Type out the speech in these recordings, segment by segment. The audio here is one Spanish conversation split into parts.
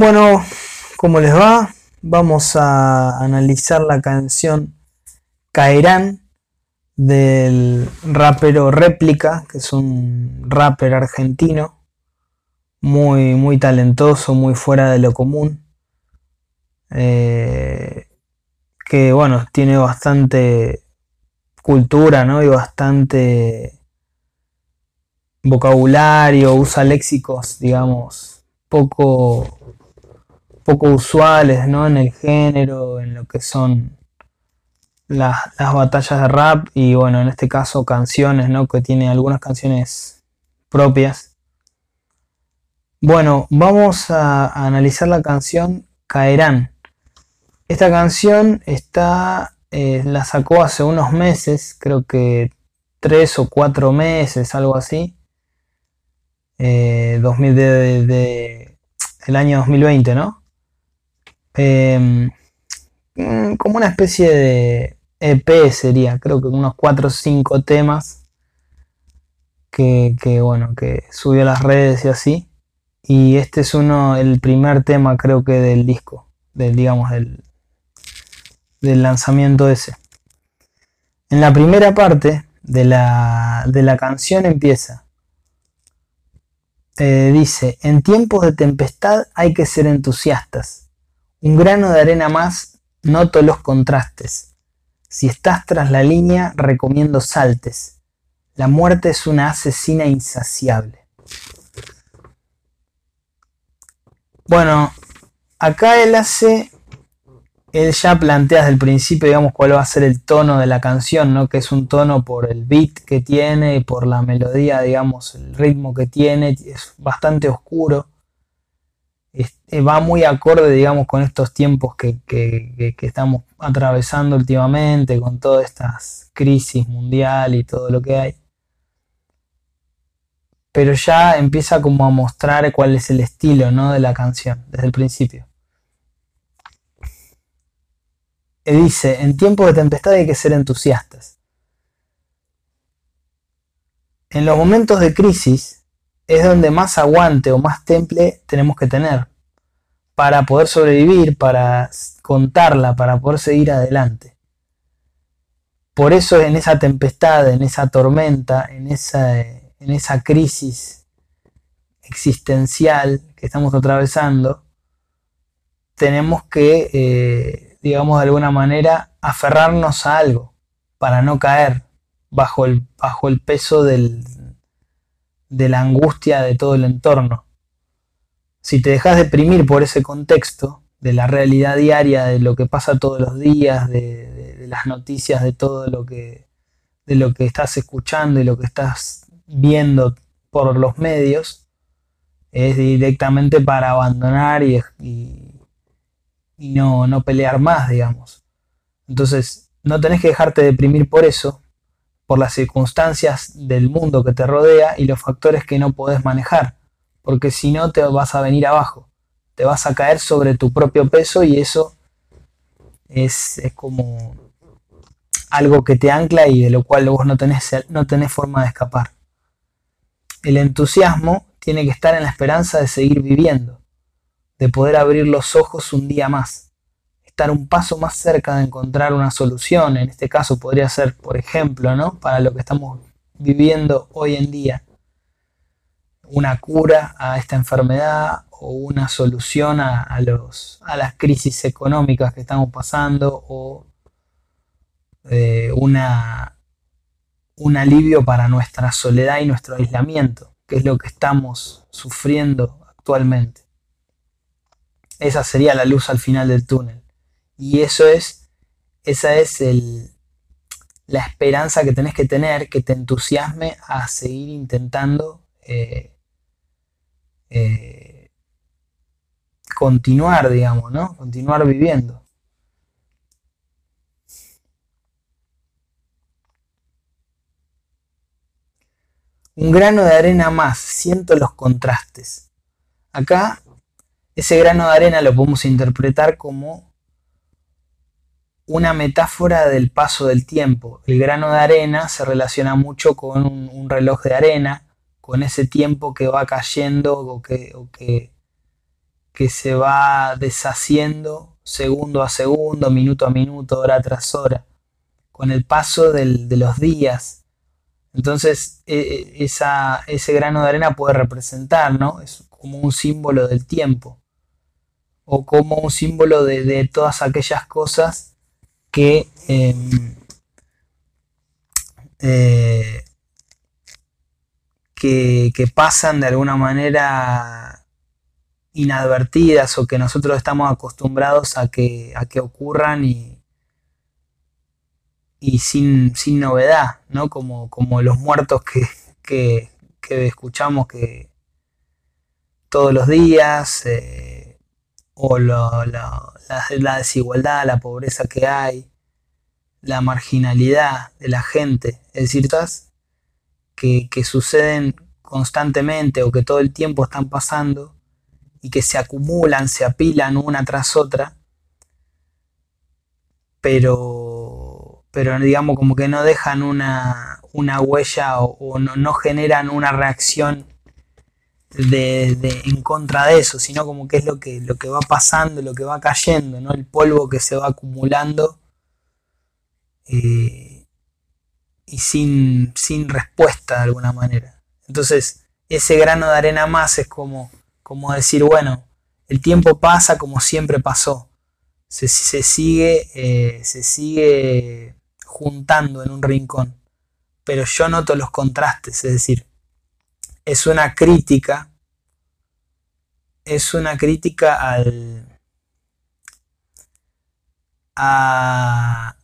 Bueno, ¿cómo les va? Vamos a analizar la canción Caerán del rapero Réplica, que es un rapper argentino muy, muy talentoso, muy fuera de lo común. Eh, que bueno, tiene bastante cultura, ¿no? Y bastante vocabulario, usa léxicos, digamos, poco poco usuales ¿no? en el género, en lo que son las, batallas de rap y bueno, en este caso canciones, ¿no? que tiene algunas canciones propias. Bueno, vamos a, analizar la canción Caerán. Esta canción está, eh, la sacó hace unos meses, creo que tres o cuatro meses, algo así. Eh, de, el año 2020, ¿no? Em, mm, como una especie de EP sería, creo que unos 4 o 5 temas que, bueno, que subió a las redes y así. Y este es uno, el primer tema creo que del disco, del, digamos, del, lanzamiento ese. En la primera parte de la, de la canción empieza. Eh, dice, en tiempos de tempestad hay que ser entusiastas. Un grano de arena más, noto los contrastes. Si estás tras la línea, recomiendo saltes. La muerte es una asesina insaciable. Bueno, acá él hace, él ya plantea desde el principio, digamos, cuál va a ser el tono de la canción, ¿no? Que es un tono por el beat que tiene y por la melodía, digamos, el ritmo que tiene, es bastante oscuro. Eh, va muy acorde, digamos, con estos tiempos que, estamos atravesando últimamente, con todas estas crisis mundial y todo lo que hay. Pero ya empieza como a mostrar cuál es el estilo ¿no? de la canción desde el principio. Y dice, en tiempos de tempestad hay que ser entusiastas. En los momentos de crisis es donde más aguante o más temple tenemos que tener para poder sobrevivir, para contarla, para poder seguir adelante. Por eso en esa tempestad, en esa tormenta, en esa, en esa crisis existencial que estamos atravesando, tenemos que, eh, digamos de alguna manera, aferrarnos a algo para no caer bajo el, bajo el peso del, de la angustia de todo el entorno. Si te dejas deprimir por ese contexto, de la realidad diaria, de lo que pasa todos los días, de, las noticias, de todo lo que, de lo que estás escuchando y lo que estás viendo por los medios, es directamente para abandonar y, y, no, no pelear más, digamos. Entonces, no tenés que dejarte deprimir por eso, por las circunstancias del mundo que te rodea y los factores que no podés manejar, porque si no te vas a venir abajo, te vas a caer sobre tu propio peso y eso es, como algo que te ancla y de lo cual vos no tenés, no tenés forma de escapar. El entusiasmo tiene que estar en la esperanza de seguir viviendo, de poder abrir los ojos un día más estar un paso más cerca de encontrar una solución. En este caso podría ser, por ejemplo, ¿no? para lo que estamos viviendo hoy en día, una cura a esta enfermedad o una solución a, los, a las crisis económicas que estamos pasando o eh, una, un alivio para nuestra soledad y nuestro aislamiento, que es lo que estamos sufriendo actualmente. Esa sería la luz al final del túnel. Y eso es, esa es el, la esperanza que tenés que tener, que te entusiasme a seguir intentando eh, eh, continuar, digamos, ¿no? Continuar viviendo. Un grano de arena más, siento los contrastes. Acá, ese grano de arena lo podemos interpretar como una metáfora del paso del tiempo. El grano de arena se relaciona mucho con un, reloj de arena, con ese tiempo que va cayendo o que, que se va deshaciendo segundo a segundo, minuto a minuto, hora tras hora, con el paso de los días. Entonces e, e, ese grano de arena puede representar, ¿no? Es como un símbolo del tiempo o como un símbolo de, todas aquellas cosas que, em, eh, que, que pasan de alguna manera inadvertidas o que nosotros estamos acostumbrados a que, a que ocurran y, y sin, sin, novedad, ¿no? Como, como los muertos que, que, escuchamos que todos los días, eh, o la, desigualdad, la pobreza que hay, la marginalidad de la gente, es decir, que, que suceden constantemente o que todo el tiempo están pasando y que se acumulan, se apilan una tras otra, pero, pero digamos como que no dejan una, huella o, no, generan una reacción de, en contra de eso, sino como que es lo que, lo que va pasando, lo que va cayendo, ¿no? el polvo que se va acumulando eh, y sin, sin respuesta de alguna manera. Entonces, ese grano de arena más es como como decir, bueno, el tiempo pasa como siempre pasó, se, sigue, eh, se sigue juntando en un rincón, pero yo noto los contrastes, es decir, es una crítica, es una crítica al... A,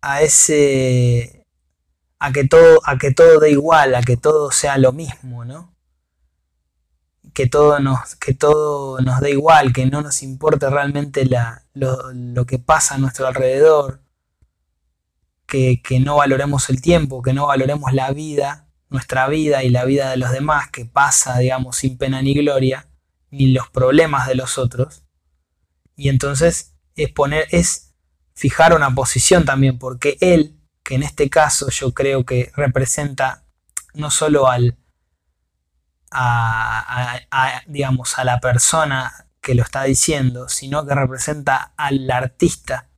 a ese a que todo a que todo dé igual, a que todo sea lo mismo, ¿no? que todo nos, que todo nos dé igual, que no nos importe realmente lo, que pasa a nuestro alrededor, que, no valoremos el tiempo, que no valoremos la vida, nuestra vida y la vida de los demás, que pasa, digamos, sin pena ni gloria, ni los problemas de los otros. Y entonces es poner, es fijar una posición también, porque él, que en este caso yo creo que representa no solo al, digamos, a la persona que lo está diciendo, sino que representa al artista,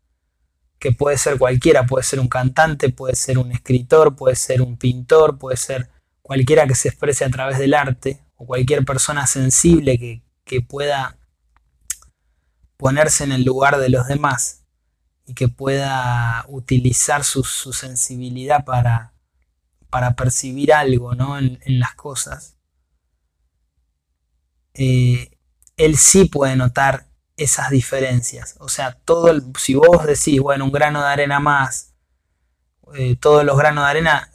que puede ser cualquiera, puede ser un cantante, puede ser un escritor, puede ser un pintor, puede ser cualquiera que se exprese a través del arte, o cualquier persona sensible que, pueda ponerse en el lugar de los demás y que pueda utilizar su, sensibilidad para, para percibir algo ¿no? en, las cosas. Eh, él sí puede notar esas diferencias. O sea, todo si vos decís, bueno, un grano de arena más, eh, todos los granos de arena,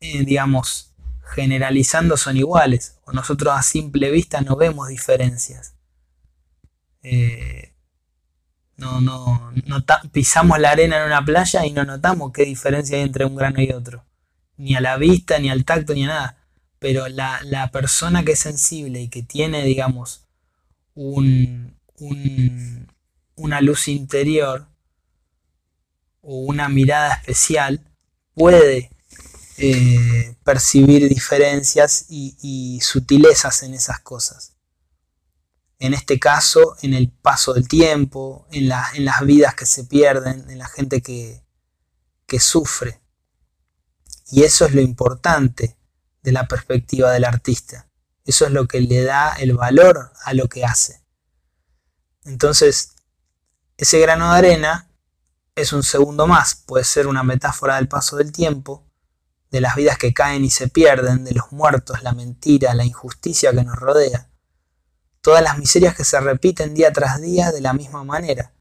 digamos, generalizando son iguales. O nosotros a simple vista no vemos diferencias. Eh, no, no, pisamos la arena en una playa y no notamos qué diferencia hay entre un grano y otro. Ni a la vista, ni al tacto, ni a nada pero la, persona que es sensible y que tiene, digamos, un, una luz interior o una mirada especial, puede eh, percibir diferencias y, sutilezas en esas cosas. En este caso, en el paso del tiempo, en, en las vidas que se pierden, en la gente que, que sufre. Y eso es lo importante de la perspectiva del artista. Eso es lo que le da el valor a lo que hace. Entonces, ese grano de arena es un segundo más, puede ser una metáfora del paso del tiempo, de las vidas que caen y se pierden, de los muertos, la mentira, la injusticia que nos rodea, todas las miserias que se repiten día tras día de la misma manera,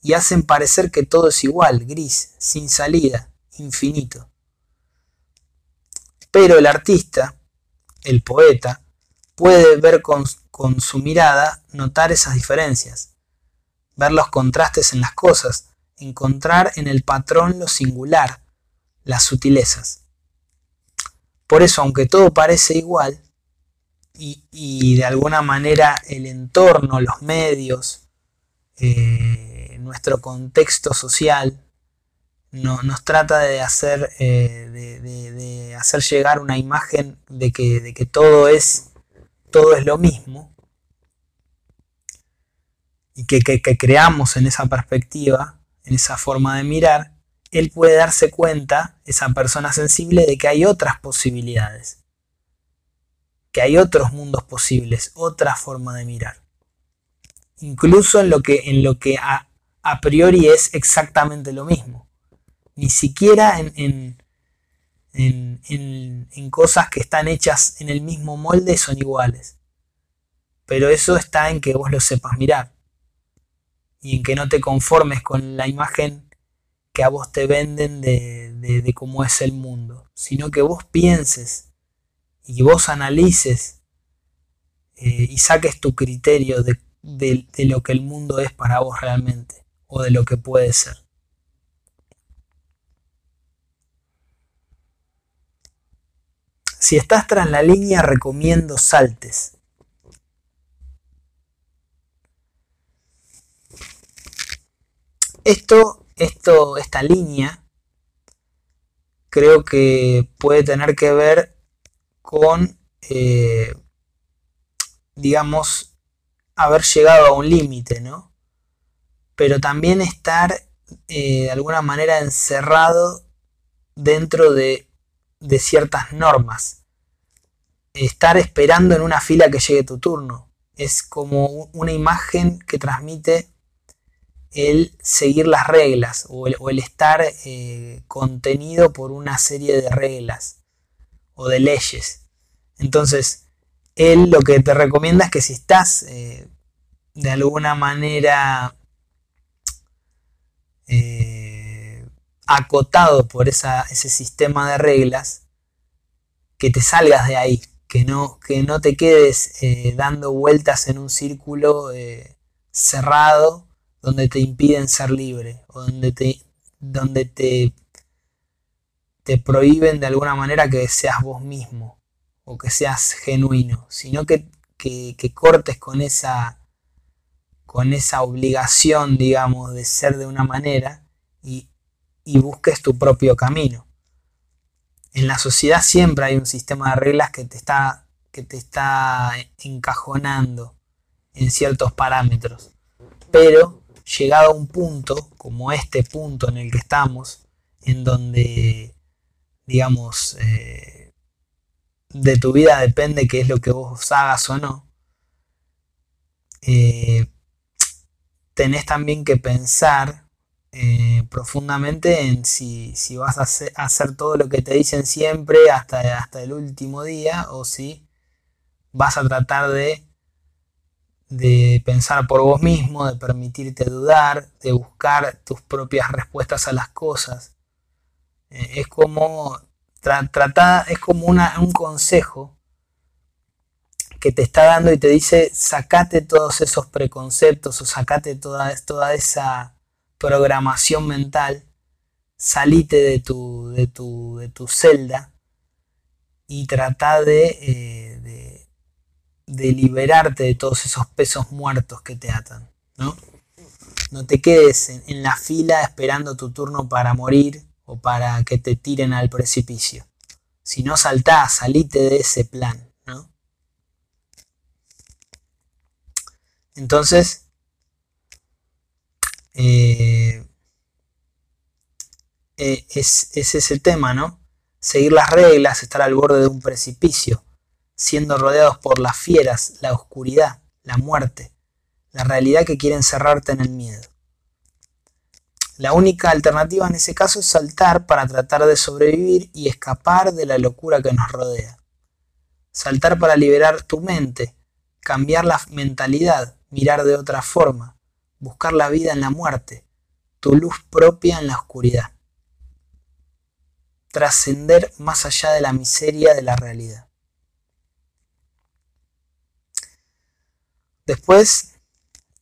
y hacen parecer que todo es igual, gris, sin salida, infinito. Pero el artista, el poeta, puede ver con, su mirada, notar esas diferencias, ver los contrastes en las cosas, encontrar en el patrón lo singular, las sutilezas. Por eso, aunque todo parece igual, y, de alguna manera el entorno, los medios, eh, nuestro contexto social, no, nos trata de hacer, eh, de, hacer llegar una imagen de que, de que todo, es, todo es lo mismo, y que, creamos en esa perspectiva, en esa forma de mirar, él puede darse cuenta, esa persona sensible, de que hay otras posibilidades, que hay otros mundos posibles, otra forma de mirar. Incluso en lo que, en lo que a, priori es exactamente lo mismo. Ni siquiera en, en, cosas que están hechas en el mismo molde son iguales. Pero eso está en que vos lo sepas mirar. Y en que no te conformes con la imagen que a vos te venden de, cómo es el mundo. Sino que vos pienses y vos analices eh, y saques tu criterio de, de lo que el mundo es para vos realmente. O de lo que puede ser. Si estás tras la línea, recomiendo saltes. Esto, esto, esta línea, creo que puede tener que ver con, eh, digamos, haber llegado a un límite, ¿no? Pero también estar eh, de alguna manera encerrado dentro de de ciertas normas. Estar esperando en una fila que llegue tu turno. Es como una imagen que transmite el seguir las reglas o el, estar eh, contenido por una serie de reglas o de leyes. Entonces, él lo que te recomienda es que si estás eh, de alguna manera eh, acotado por ese sistema de reglas, que te salgas de ahí, que no, que no te quedes eh, dando vueltas en un círculo eh, cerrado donde te impiden ser libre o donde te, donde te, te prohíben de alguna manera que seas vos mismo o que seas genuino, sino que, que, que cortes con esa, con esa obligación, digamos, de ser de una manera y y busques tu propio camino. En la sociedad siempre hay un sistema de reglas que te está, que te está encajonando en ciertos parámetros. Pero llegado a un punto, como este punto en el que estamos, en donde, digamos, eh, de tu vida depende qué es lo que vos hagas o no, eh, tenés también que pensar eh, profundamente en si, vas a hacer, todo lo que te dicen siempre hasta, hasta el último día o si vas a tratar de, de pensar por vos mismo, de permitirte dudar, de buscar tus propias respuestas a las cosas. Eh, es como es como un consejo que te está dando y te dice sacate todos esos preconceptos o sacate toda, toda esa programación mental, salite de tu, de tu, de tu celda y trata de, eh, de, de, liberarte de todos esos pesos muertos que te atan, ¿no? No te quedes en, en la fila esperando tu turno para morir o para que te tiren al precipicio. Si no saltás, salite de ese plan. Entonces, eh, eh, es, es, ese tema, ¿no? Seguir las reglas, estar al borde de un precipicio, siendo rodeados por las fieras, la oscuridad, la muerte, la realidad que quiere encerrarte en el miedo. La única alternativa en ese caso es saltar para tratar de sobrevivir y escapar de la locura que nos rodea. Saltar para liberar tu mente, cambiar la mentalidad, mirar de otra forma, buscar la vida en la muerte, tu luz propia en la oscuridad. Trascender más allá de la miseria de la realidad. Después,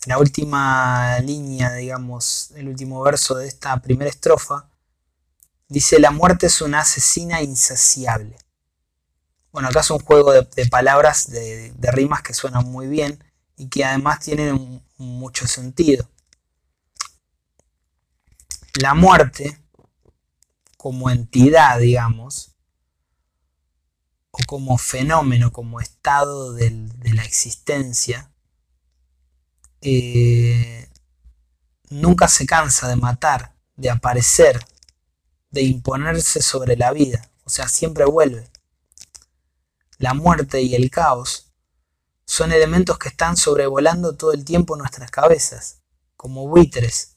la última línea, digamos, el último verso de esta primera estrofa, dice, la muerte es una asesina insaciable. Bueno, acá es un juego de, palabras, de, de, rimas que suenan muy bien y que además tienen un, mucho sentido. La muerte, como entidad, digamos, o como fenómeno, como estado de la existencia, eh, nunca se cansa de matar, de aparecer, de imponerse sobre la vida, o sea, siempre vuelve. La muerte y el caos son elementos que están sobrevolando todo el tiempo nuestras cabezas, como buitres,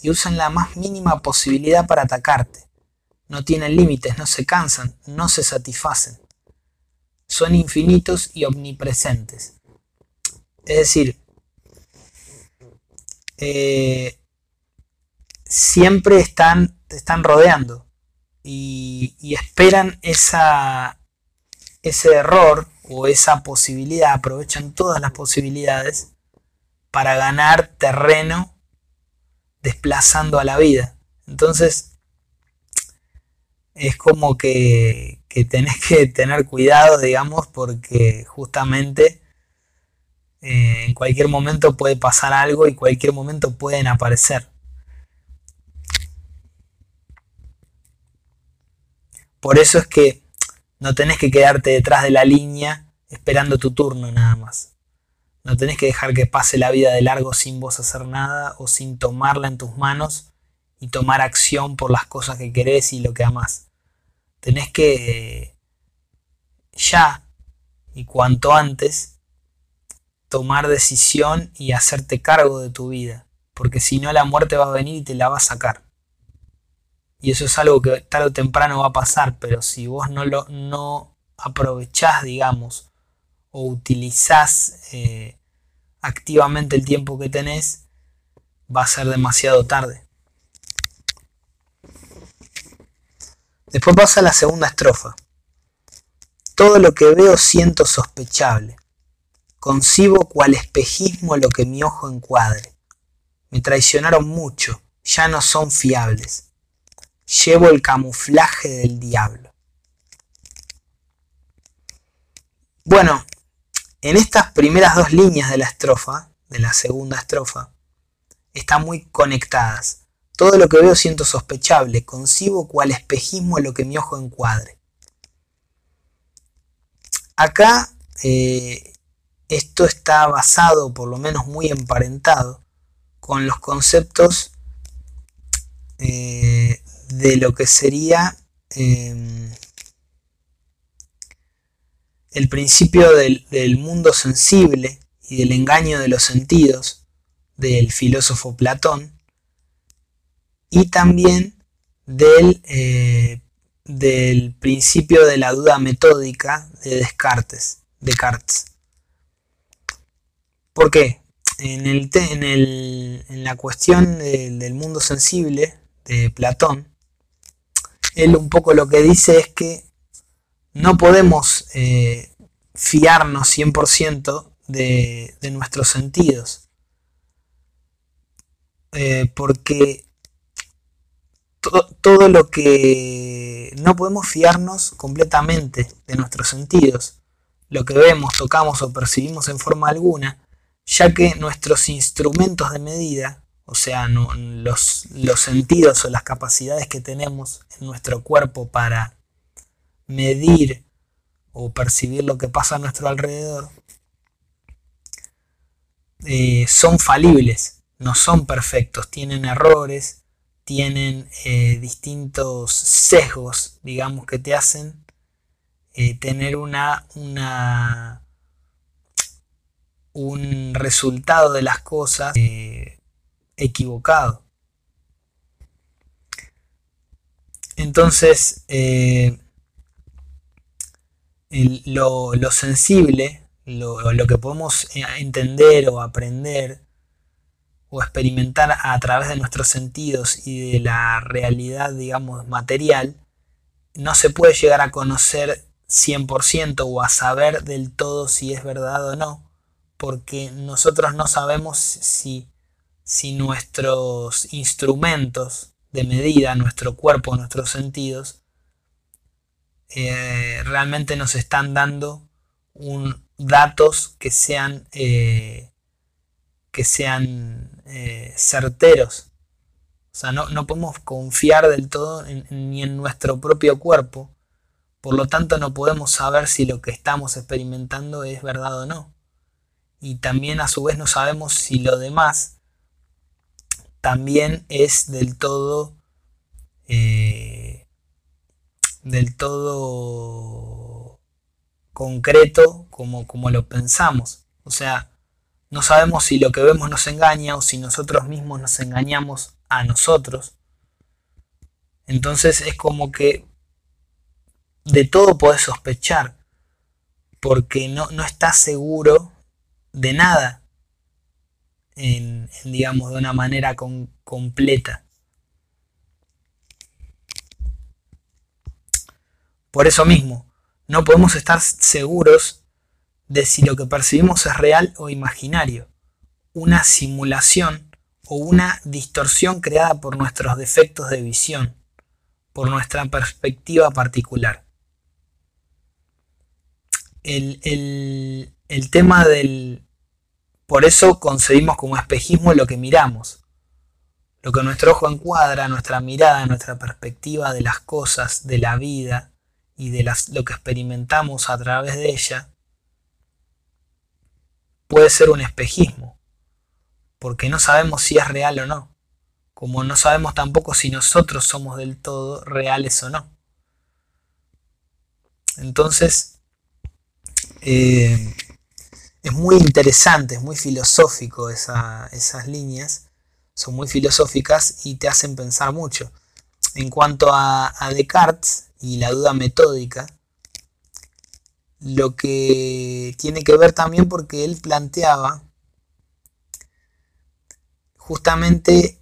y usan la más mínima posibilidad para atacarte. No tienen límites, no se cansan, no se satisfacen. Son infinitos y omnipresentes. Es decir, eh, siempre están, te están rodeando y, y esperan esa, ese error o esa posibilidad, aprovechan todas las posibilidades para ganar terreno desplazando a la vida. Entonces, es como que, que tenés que tener cuidado, digamos, porque justamente eh, en cualquier momento puede pasar algo y cualquier momento pueden aparecer. Por eso es que no tenés que quedarte detrás de la línea esperando tu turno nada más. No tenés que dejar que pase la vida de largo sin vos hacer nada o sin tomarla en tus manos y tomar acción por las cosas que querés y lo que amás. Tenés que ya y cuanto antes tomar decisión y hacerte cargo de tu vida, porque si no la muerte va a venir y te la va a sacar. Y eso es algo que tarde o temprano va a pasar, pero si vos no lo no aprovechás, digamos, o utilizás eh, activamente el tiempo que tenés, va a ser demasiado tarde. Después pasa la segunda estrofa. Todo lo que veo siento sospechable. Concibo cual espejismo lo que mi ojo encuadre. Me traicionaron mucho, ya no son fiables llevo el camuflaje del diablo. Bueno, en estas primeras dos líneas de la estrofa, de la segunda estrofa, están muy conectadas. Todo lo que veo siento sospechable, concibo cual espejismo lo que mi ojo encuadre. Acá eh, esto está basado, por lo menos muy emparentado, con los conceptos eh, de lo que sería em, el principio del, mundo sensible y del engaño de los sentidos del filósofo Platón y también del, eh, del principio de la duda metódica de Descartes. Descartes. ¿Por qué? En, el, en, el, en la cuestión del mundo sensible de Platón, él un poco lo que dice es que no podemos eh, fiarnos 100% de, de, nuestros sentidos. Eh, porque todo lo que no podemos fiarnos completamente de nuestros sentidos, lo que vemos, tocamos o percibimos en forma alguna, ya que nuestros instrumentos de medida o sea, los, los sentidos o las capacidades que tenemos en nuestro cuerpo para medir o percibir lo que pasa a nuestro alrededor, eh, son falibles, no son perfectos, tienen errores, tienen eh, distintos sesgos, digamos, que te hacen eh, tener una, una, un resultado de las cosas equivocado. Entonces, eh, lo, sensible, lo, lo, que podemos eh, entender o aprender o experimentar a través de nuestros sentidos y de la realidad, digamos, material, no se puede llegar a conocer 100% o a saber del todo si es verdad o no, porque nosotros no sabemos si si nuestros instrumentos de medida, nuestro cuerpo, nuestros sentidos, eh, realmente nos están dando un, datos que sean, eh, que sean eh, certeros. O sea, no, podemos confiar del todo ni en nuestro propio cuerpo. Por lo tanto, no podemos saber si lo que estamos experimentando es verdad o no. Y también a su vez no sabemos si lo demás también es del todo eh, del todo concreto como, como lo pensamos. O sea, no sabemos si lo que vemos nos engaña o si nosotros mismos nos engañamos a nosotros. Entonces es como que de todo podés sospechar, porque no, no estás seguro de nada, en, digamos, de una manera completa. Por eso mismo, no podemos estar seguros de si lo que percibimos es real o imaginario, una simulación o una distorsión creada por nuestros defectos de visión, por nuestra perspectiva particular. El, el tema del... Por eso concebimos como espejismo lo que miramos, lo que nuestro ojo encuadra, nuestra mirada, nuestra perspectiva de las cosas, de la vida, y de las, lo que experimentamos a través de ella puede ser un espejismo, porque no sabemos si es real o no, como no sabemos tampoco si nosotros somos del todo reales o no. Entonces, eh, es muy interesante, es muy filosófico esas líneas, son muy filosóficas y te hacen pensar mucho. En cuanto a Descartes, y la duda metódica, lo que tiene que ver también porque él planteaba justamente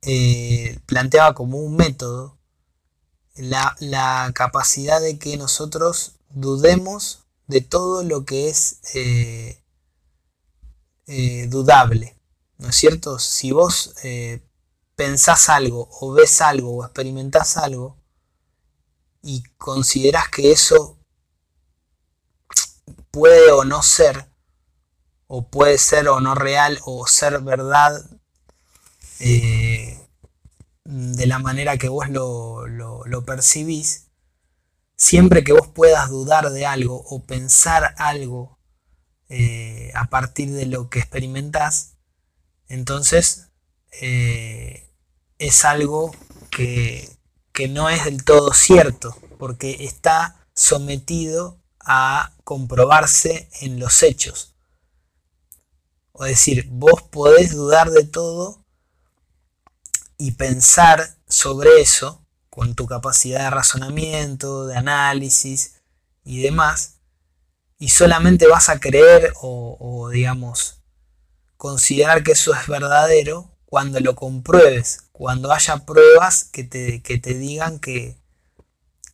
eh, planteaba como un método la, capacidad de que nosotros dudemos de todo lo que es eh, eh, dudable. ¿No es cierto? Si vos pensás algo o ves algo o experimentás algo, y consideras que eso puede o no ser, o puede ser o no real, o ser verdad eh, de la manera que vos lo, percibís, siempre que vos puedas dudar de algo o pensar algo eh, a partir de lo que experimentás, entonces eh, es algo que, que no es del todo cierto, porque está sometido a comprobarse en los hechos. O decir, vos podés dudar de todo y pensar sobre eso con tu capacidad de razonamiento, de análisis y demás, y solamente vas a creer o, digamos, considerar que eso es verdadero cuando lo compruebes, cuando haya pruebas que te, te digan que,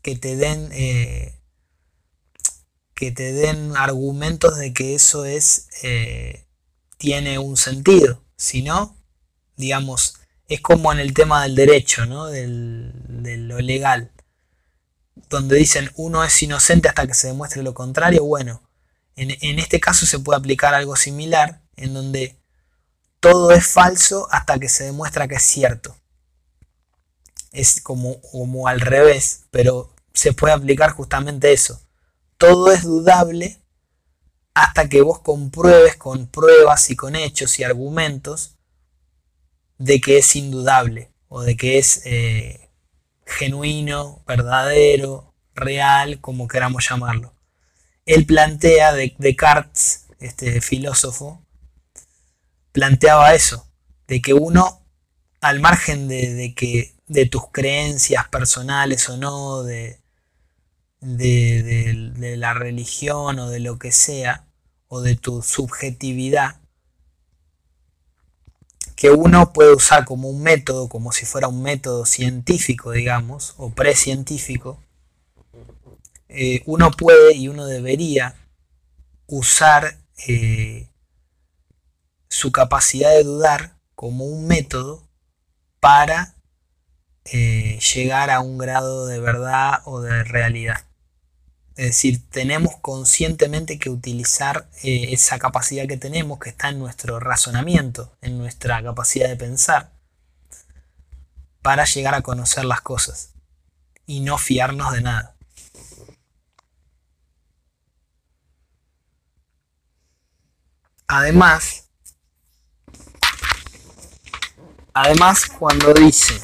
que te den eh, que te den argumentos de que eso es eh, tiene un sentido. Si no, digamos, es como en el tema del derecho, ¿no? Del, de lo legal, donde dicen uno es inocente hasta que se demuestre lo contrario. Bueno, en, en este caso se puede aplicar algo similar, en donde todo es falso hasta que se demuestra que es cierto. Es como, como al revés, pero se puede aplicar justamente eso. Todo es dudable hasta que vos compruebes con pruebas y con hechos y argumentos de que es indudable o de que es eh, genuino, verdadero, real, como queramos llamarlo. Él plantea, de Descartes, este filósofo, planteaba eso, de que uno, al margen de, que de tus creencias personales o no, de, de, de, la religión o de lo que sea, o de tu subjetividad, que uno puede usar como un método, como si fuera un método científico, digamos, o precientífico, eh, uno puede y uno debería usar eh, su capacidad de dudar como un método para eh, llegar a un grado de verdad o de realidad. Es decir, tenemos conscientemente que utilizar eh, esa capacidad que tenemos, que está en nuestro razonamiento, en nuestra capacidad de pensar, para llegar a conocer las cosas y no fiarnos de nada. Además, además, cuando dice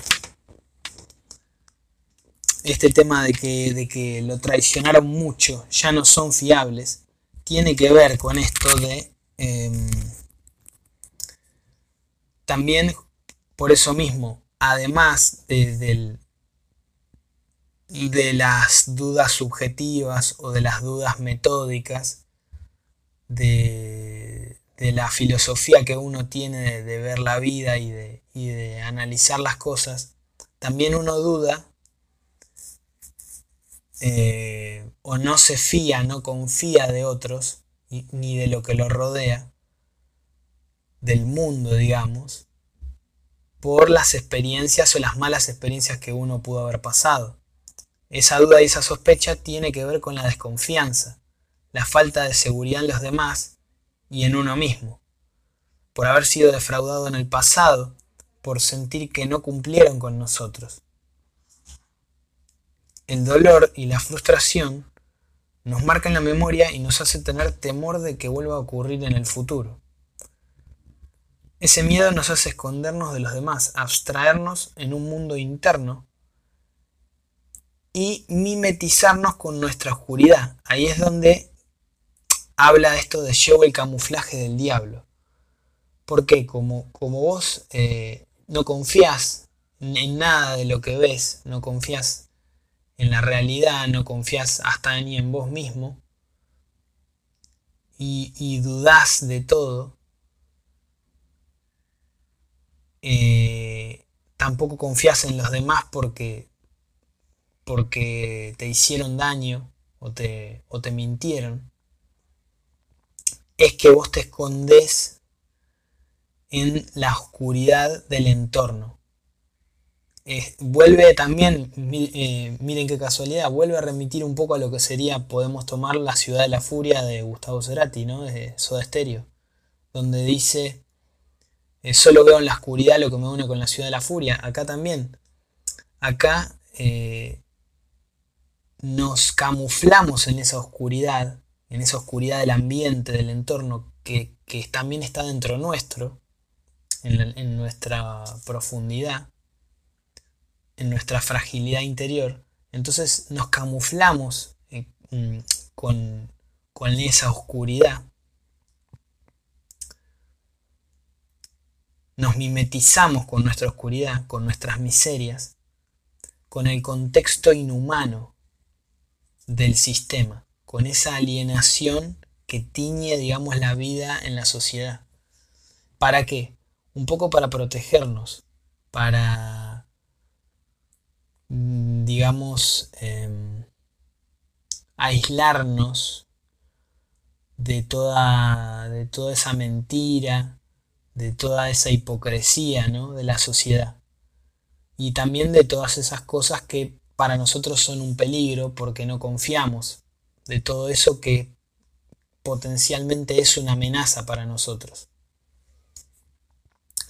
este tema de que, de que lo traicionaron mucho, ya no son fiables, tiene que ver con esto de... Em, también por eso mismo, además de, de las dudas subjetivas o de las dudas metódicas, de, la filosofía que uno tiene de, ver la vida y de, y de analizar las cosas, también uno duda eh, o no se fía, no confía de otros, ni de lo que lo rodea, del mundo, digamos, por las experiencias o las malas experiencias que uno pudo haber pasado. Esa duda y esa sospecha tiene que ver con la desconfianza, la falta de seguridad en los demás y en uno mismo, por haber sido defraudado en el pasado, por sentir que no cumplieron con nosotros. El dolor y la frustración nos marcan la memoria y nos hace tener temor de que vuelva a ocurrir en el futuro. Ese miedo nos hace escondernos de los demás, abstraernos en un mundo interno y mimetizarnos con nuestra oscuridad. Ahí es donde habla esto de show el camuflaje del diablo. Porque como, como vos eh, no confías en nada de lo que ves, no confías en la realidad, no confías hasta ni en vos mismo y, y dudás de todo, eh, tampoco confías en los demás porque, porque te hicieron daño o te, o te mintieron, es que vos te escondes en la oscuridad del entorno vuelve también, eh, miren qué casualidad, vuelve a remitir un poco a lo que sería, podemos tomar La ciudad de la furia de Gustavo Cerati, ¿no? de Soda Stereo, donde dice, eh, solo veo en la oscuridad lo que me une con la ciudad de la furia. Acá también, acá eh, nos camuflamos en esa oscuridad, en esa oscuridad del ambiente, del entorno, que, también está dentro nuestro, en nuestra profundidad en nuestra fragilidad interior, entonces nos camuflamos eh, mm, con, con esa oscuridad. Nos mimetizamos con nuestra oscuridad, con nuestras miserias, con el contexto inhumano del sistema, con esa alienación que tiñe, digamos, la vida en la sociedad. ¿Para qué? Un poco para protegernos, para digamos, em, aislarnos de toda, de toda esa mentira, de toda esa hipocresía ¿no? de la sociedad. Y también de todas esas cosas que para nosotros son un peligro porque no confiamos, de todo eso que potencialmente es una amenaza para nosotros.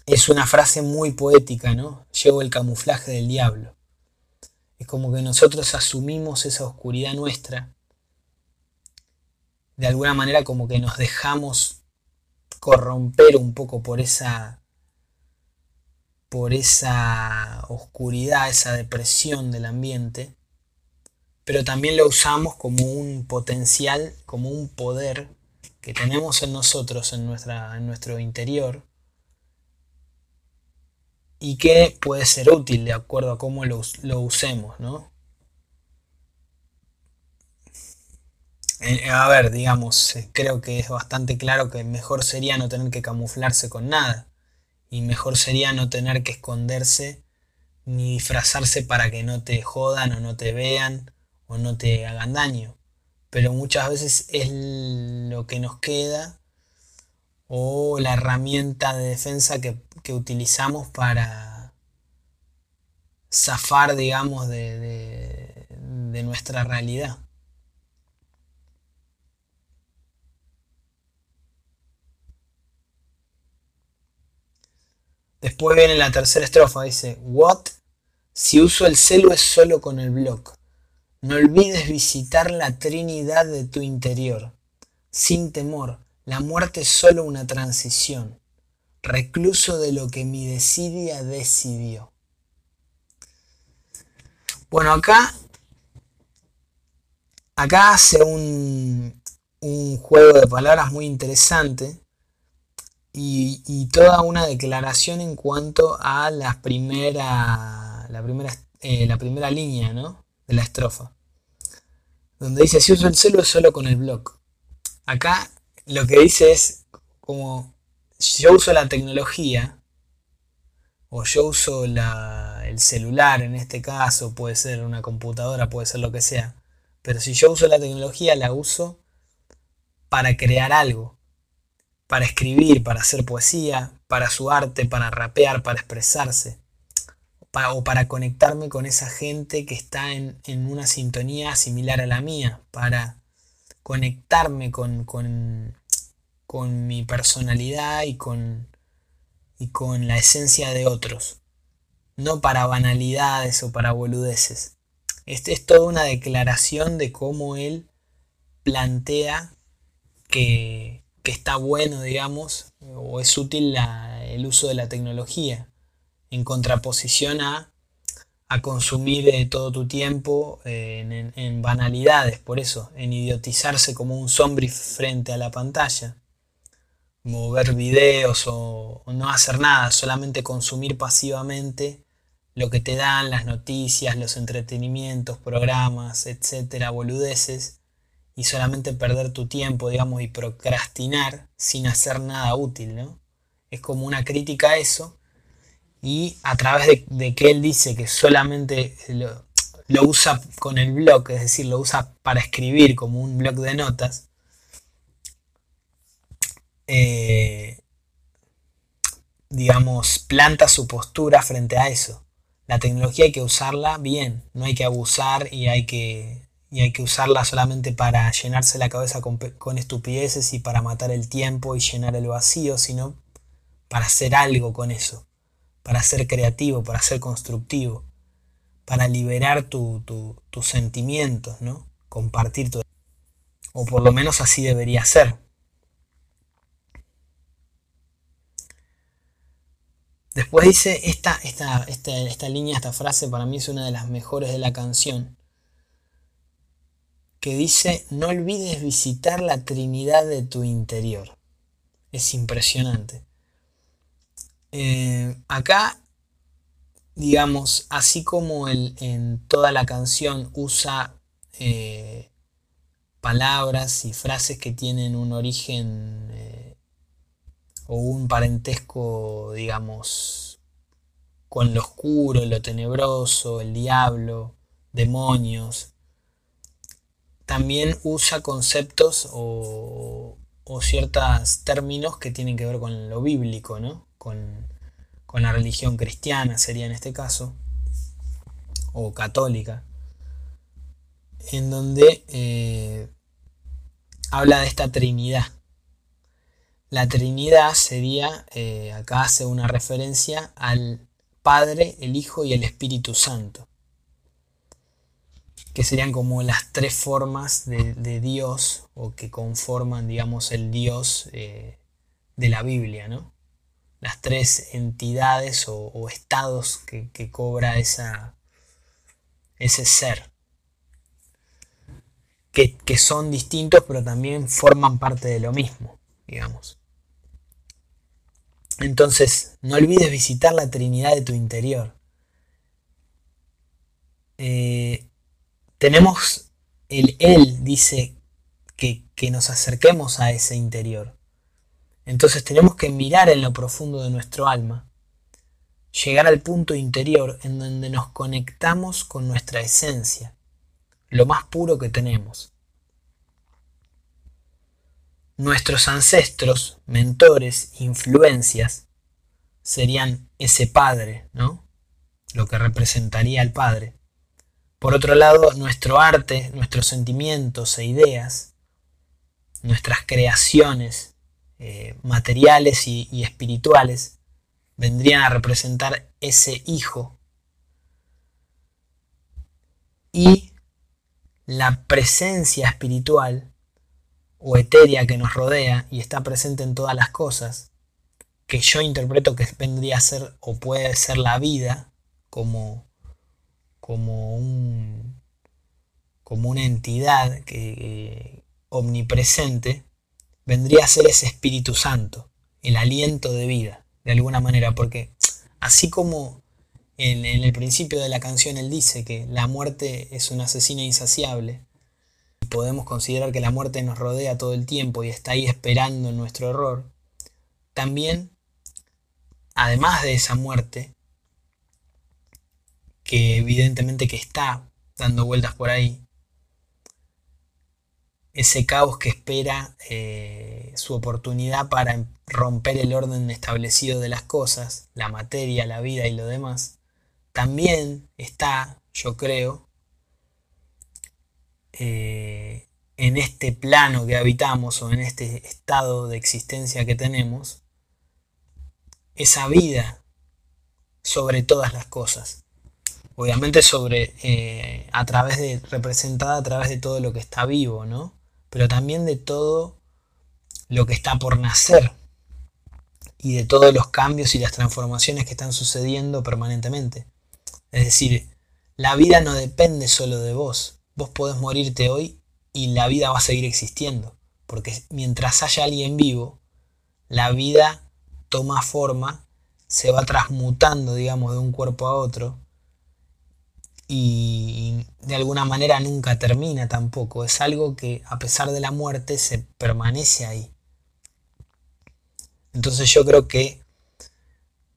Es una frase muy poética, ¿no? Llevo el camuflaje del diablo. Es como que nosotros asumimos esa oscuridad nuestra. De alguna manera como que nos dejamos corromper un poco por esa por esa oscuridad, esa depresión del ambiente, pero también lo usamos como un potencial, como un poder que tenemos en nosotros, en, nuestra, en nuestro interior, y que puede ser útil de acuerdo a cómo lo, usemos, ¿no? Eh, a ver, digamos, eh, creo que es bastante claro que mejor sería no tener que camuflarse con nada. Y mejor sería no tener que esconderse ni disfrazarse para que no te jodan o no te vean o no te hagan daño. Pero muchas veces es lo que nos queda o la herramienta de defensa que, utilizamos para zafar, digamos, de, de nuestra realidad. Después viene la tercera estrofa, dice, What? Si uso el celo es solo con el blog. No olvides visitar la Trinidad de tu interior, sin temor, la muerte es solo una transición. Recluso de lo que mi desidia decidió. Bueno, acá, acá hace un, un juego de palabras muy interesante y, toda una declaración en cuanto a la primera, la primera, eh, la primera línea de la estrofa, donde dice, si uso el celo solo con el blog. Acá lo que dice es como, yo uso la tecnología, o yo uso el celular en este caso, puede ser una computadora, puede ser lo que sea, pero si yo uso la tecnología, la uso para crear algo, para escribir, para hacer poesía, para su arte, para rapear, para expresarse, o para conectarme con esa gente que está en, una sintonía similar a la mía, para conectarme con, con, mi personalidad y con, y con la esencia de otros, no para banalidades o para boludeces. Este es toda una declaración de cómo él plantea que, que está bueno, digamos, o es útil el uso de la tecnología, en contraposición a, a consumir eh, todo tu tiempo eh, en, banalidades, por eso, en idiotizarse como un zombie frente a la pantalla, como ver videos o, no hacer nada, solamente consumir pasivamente lo que te dan las noticias, los entretenimientos, programas, etcétera, boludeces, y solamente perder tu tiempo, digamos, y procrastinar sin hacer nada útil, ¿no? Es como una crítica a eso y a través de, que él dice que solamente lo, usa con el blog, es decir, lo usa para escribir como un blog de notas, eh, digamos, planta su postura frente a eso. La tecnología hay que usarla bien, no hay que abusar y hay que y hay que usarla solamente para llenarse la cabeza con, estupideces y para matar el tiempo y llenar el vacío, sino para hacer algo con eso, para ser creativo, para ser constructivo, para liberar tus sentimientos, ¿no? Compartir tu... O por lo menos así debería ser. Después dice, esta, esta, esta, esta línea, esta frase para mí es una de las mejores de la canción que dice, no olvides visitar la Trinidad de tu interior. Es impresionante. Eh, acá, digamos, así como el, en toda la canción usa eh, palabras y frases que tienen un origen eh, o un parentesco, digamos, con lo oscuro, lo tenebroso, el diablo, demonios, también usa conceptos o, ciertos términos que tienen que ver con lo bíblico, ¿no? Con, la religión cristiana sería en este caso, o católica, en donde eh, habla de esta Trinidad. La Trinidad sería, eh, acá hace una referencia al Padre, el Hijo y el Espíritu Santo que serían como las tres formas de, Dios o que conforman, digamos, el Dios eh, de la Biblia, ¿no? Las tres entidades o, estados que, cobra ese ser. Que, que, son distintos pero también forman parte de lo mismo, digamos. Entonces, no olvides visitar la Trinidad de tu interior. Eh, tenemos, el Él dice que, que nos acerquemos a ese interior. Entonces tenemos que mirar en lo profundo de nuestro alma, llegar al punto interior en donde nos conectamos con nuestra esencia, lo más puro que tenemos. Nuestros ancestros, mentores, influencias, serían ese padre, ¿no? Lo que representaría al padre. Por otro lado, nuestro arte, nuestros sentimientos e ideas, nuestras creaciones eh, materiales y, y espirituales, vendrían a representar ese hijo. Y la presencia espiritual o etérea que nos rodea y está presente en todas las cosas, que yo interpreto que vendría a ser o puede ser la vida como, como, un, como una entidad que, omnipresente, vendría a ser ese Espíritu Santo, el aliento de vida, de alguna manera, porque así como en, en, el principio de la canción él dice que la muerte es una asesina insaciable, podemos considerar que la muerte nos rodea todo el tiempo y está ahí esperando nuestro error, también, además de esa muerte, que evidentemente que está dando vueltas por ahí, ese caos que espera eh, su oportunidad para romper el orden establecido de las cosas, la materia, la vida y lo demás, también está, yo creo, eh, en este plano que habitamos o en este estado de existencia que tenemos, esa vida sobre todas las cosas. Obviamente sobre, eh, a través de, representada a través de todo lo que está vivo, ¿no? Pero también de todo lo que está por nacer y de todos los cambios y las transformaciones que están sucediendo permanentemente. Es decir, la vida no depende solo de vos. Vos podés morirte hoy y la vida va a seguir existiendo. Porque mientras haya alguien vivo, la vida toma forma, se va transmutando, digamos, de un cuerpo a otro y de alguna manera nunca termina tampoco. Es algo que a pesar de la muerte se permanece ahí. Entonces yo creo que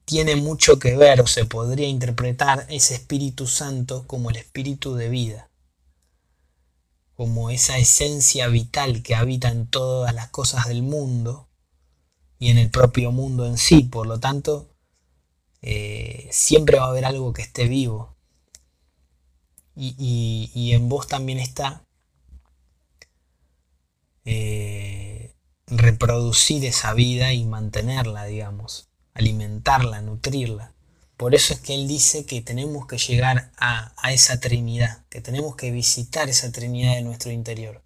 tiene mucho que ver o se podría interpretar ese Espíritu Santo como el Espíritu de vida, como esa esencia vital que habita en todas las cosas del mundo y en el propio mundo en sí. Por lo tanto, eh, siempre va a haber algo que esté vivo, y, en vos también está eh, reproducir esa vida y mantenerla, digamos, alimentarla, nutrirla. Por eso es que él dice que tenemos que llegar a, a esa Trinidad, que tenemos que visitar esa Trinidad de nuestro interior.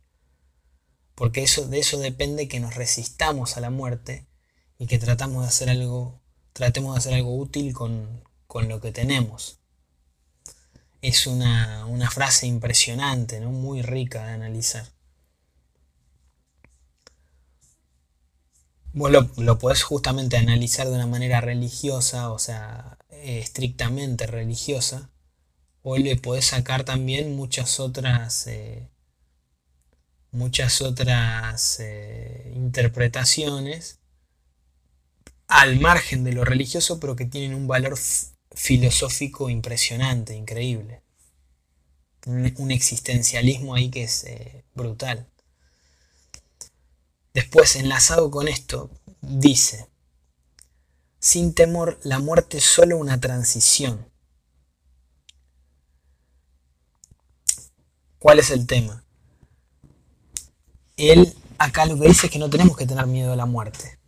Porque eso, de eso depende que nos resistamos a la muerte y que tratamos de hacer algo, tratemos de hacer algo útil con, con lo que tenemos es una, frase impresionante, ¿no? muy rica de analizar. Vos lo, lo, podés justamente analizar de una manera religiosa, o sea, estrictamente religiosa, o le podés sacar también muchas otras, eh, muchas otras eh, interpretaciones al margen de lo religioso, pero que tienen un valor filosófico impresionante, increíble. Un, existencialismo ahí que es eh, brutal. Después, enlazado con esto, dice, sin temor, la muerte es solo una transición. ¿Cuál es el tema? Él acá lo que dice es que no tenemos que tener miedo a la muerte.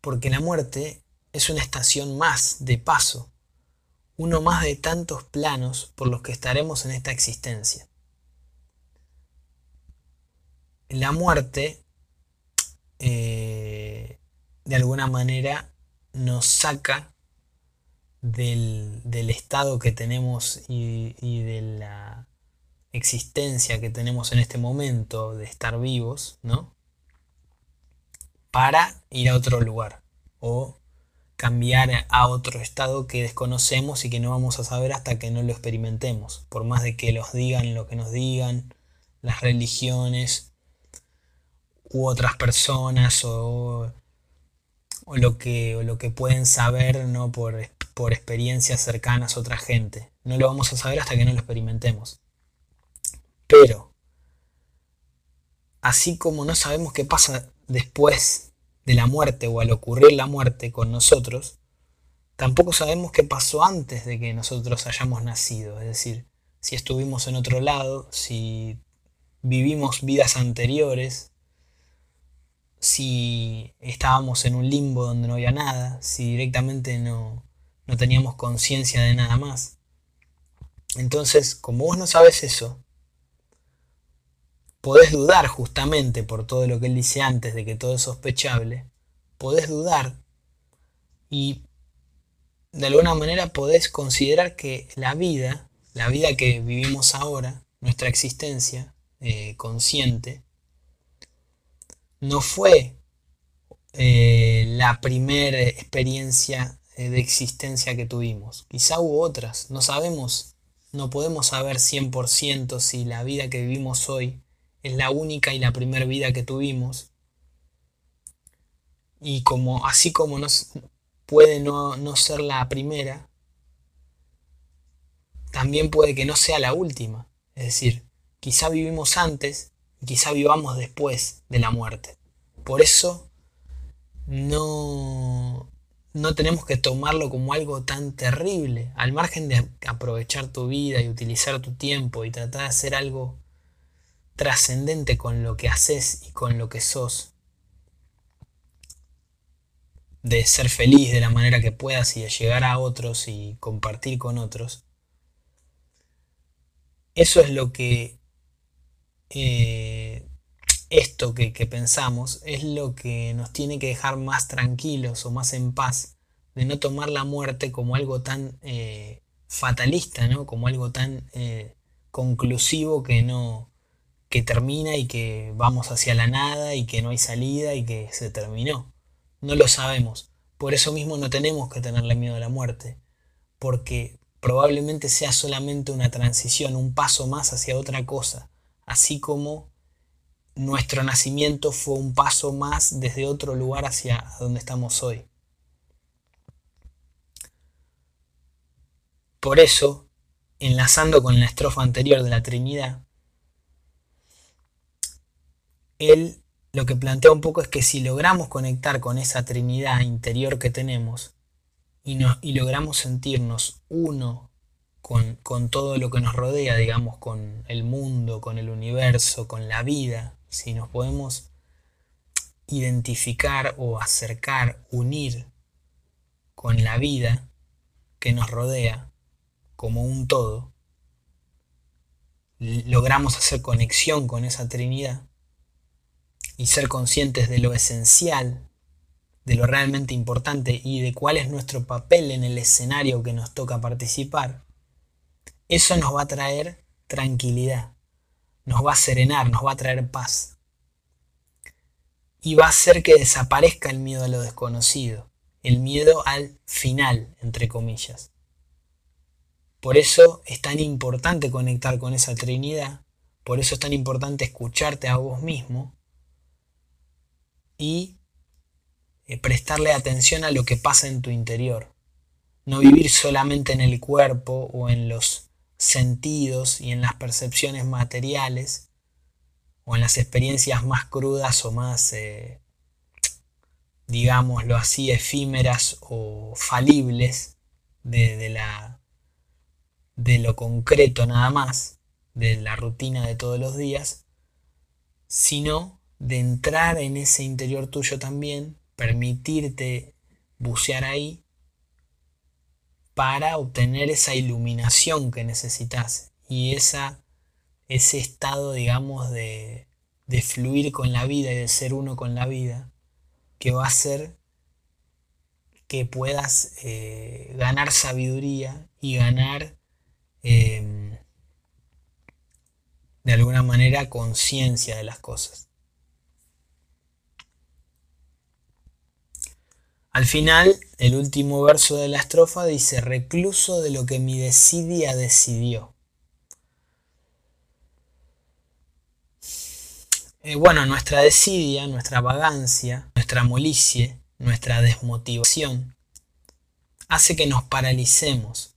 Porque la muerte es una estación más de paso, uno más de tantos planos por los que estaremos en esta existencia. La muerte, eh, de alguna manera, nos saca del, estado que tenemos y, y de la existencia que tenemos en este momento de estar vivos, ¿no? Para ir a otro lugar o cambiar a otro estado que desconocemos y que no vamos a saber hasta que no lo experimentemos. Por más de que los digan lo que nos digan, las religiones u otras personas o, lo, que, lo que pueden saber ¿no? por, por experiencias cercanas a otra gente. No lo vamos a saber hasta que no lo experimentemos. Pero, así como no sabemos qué pasa después de la muerte o al ocurrir la muerte con nosotros, tampoco sabemos qué pasó antes de que nosotros hayamos nacido. Es decir, si estuvimos en otro lado, si vivimos vidas anteriores, si estábamos en un limbo donde no había nada, si directamente no, no teníamos conciencia de nada más. Entonces, como vos no sabes eso, podés dudar justamente por todo lo que él dice antes de que todo es sospechable, podés dudar y de alguna manera podés considerar que la vida, la vida que vivimos ahora, nuestra existencia eh, consciente, no fue eh, la primera experiencia eh, de existencia que tuvimos. Quizá hubo otras, no sabemos, no podemos saber 100% si la vida que vivimos hoy es la única y la primera vida que tuvimos. Y como así como nos puede no, no ser la primera, también puede que no sea la última. Es decir, quizá vivimos antes quizá vivamos después de la muerte. Por eso no, no tenemos que tomarlo como algo tan terrible, al margen de aprovechar tu vida y utilizar tu tiempo y tratar de hacer algo trascendente con lo que haces y con lo que sos. De ser feliz de la manera que puedas y de llegar a otros y compartir con otros. Eso es lo que eh, esto que, pensamos es lo que nos tiene que dejar más tranquilos o más en paz, de no tomar la muerte como algo tan eh, fatalista, ¿no? como algo tan eh, conclusivo que no que termina y que vamos hacia la nada y que no hay salida y que se terminó. No lo sabemos. Por eso mismo no tenemos que tenerle miedo a la muerte, porque probablemente sea solamente una transición, un paso más hacia otra cosa, así como nuestro nacimiento fue un paso más desde otro lugar hacia donde estamos hoy. Por eso, enlazando con la estrofa anterior de la Trinidad, él lo que plantea un poco es que si logramos conectar con esa Trinidad interior que tenemos y, y logramos sentirnos uno con, con todo lo que nos rodea, digamos, con el mundo, con el universo, con la vida, si nos podemos identificar o acercar, unir con la vida que nos rodea como un todo, logramos hacer conexión con esa Trinidad y ser conscientes de lo esencial, de lo realmente importante y de cuál es nuestro papel en el escenario que nos toca participar, eso nos va a traer tranquilidad nos va a serenar, nos va a traer paz. Y va a hacer que desaparezca el miedo a lo desconocido, el miedo al final, entre comillas. Por eso es tan importante conectar con esa Trinidad, por eso es tan importante escucharte a vos mismo y eh, prestarle atención a lo que pasa en tu interior. No vivir solamente en el cuerpo o en los sentidos y en las percepciones materiales o en las experiencias más crudas o más, eh, digámoslo así, efímeras o falibles de, la, de lo concreto nada más, de la rutina de todos los días, sino de entrar en ese interior tuyo también, permitirte bucear ahí para obtener esa iluminación que necesitas y esa, ese estado, digamos, de, de fluir con la vida y de ser uno con la vida, que va a hacer que puedas eh, ganar sabiduría y ganar em, de alguna manera conciencia de las cosas. Al final, el último verso de la estrofa dice, recluso de lo que mi desidia decidió. Eh, bueno, nuestra desidia, nuestra vagancia, nuestra molicie, nuestra desmotivación, hace que nos paralicemos,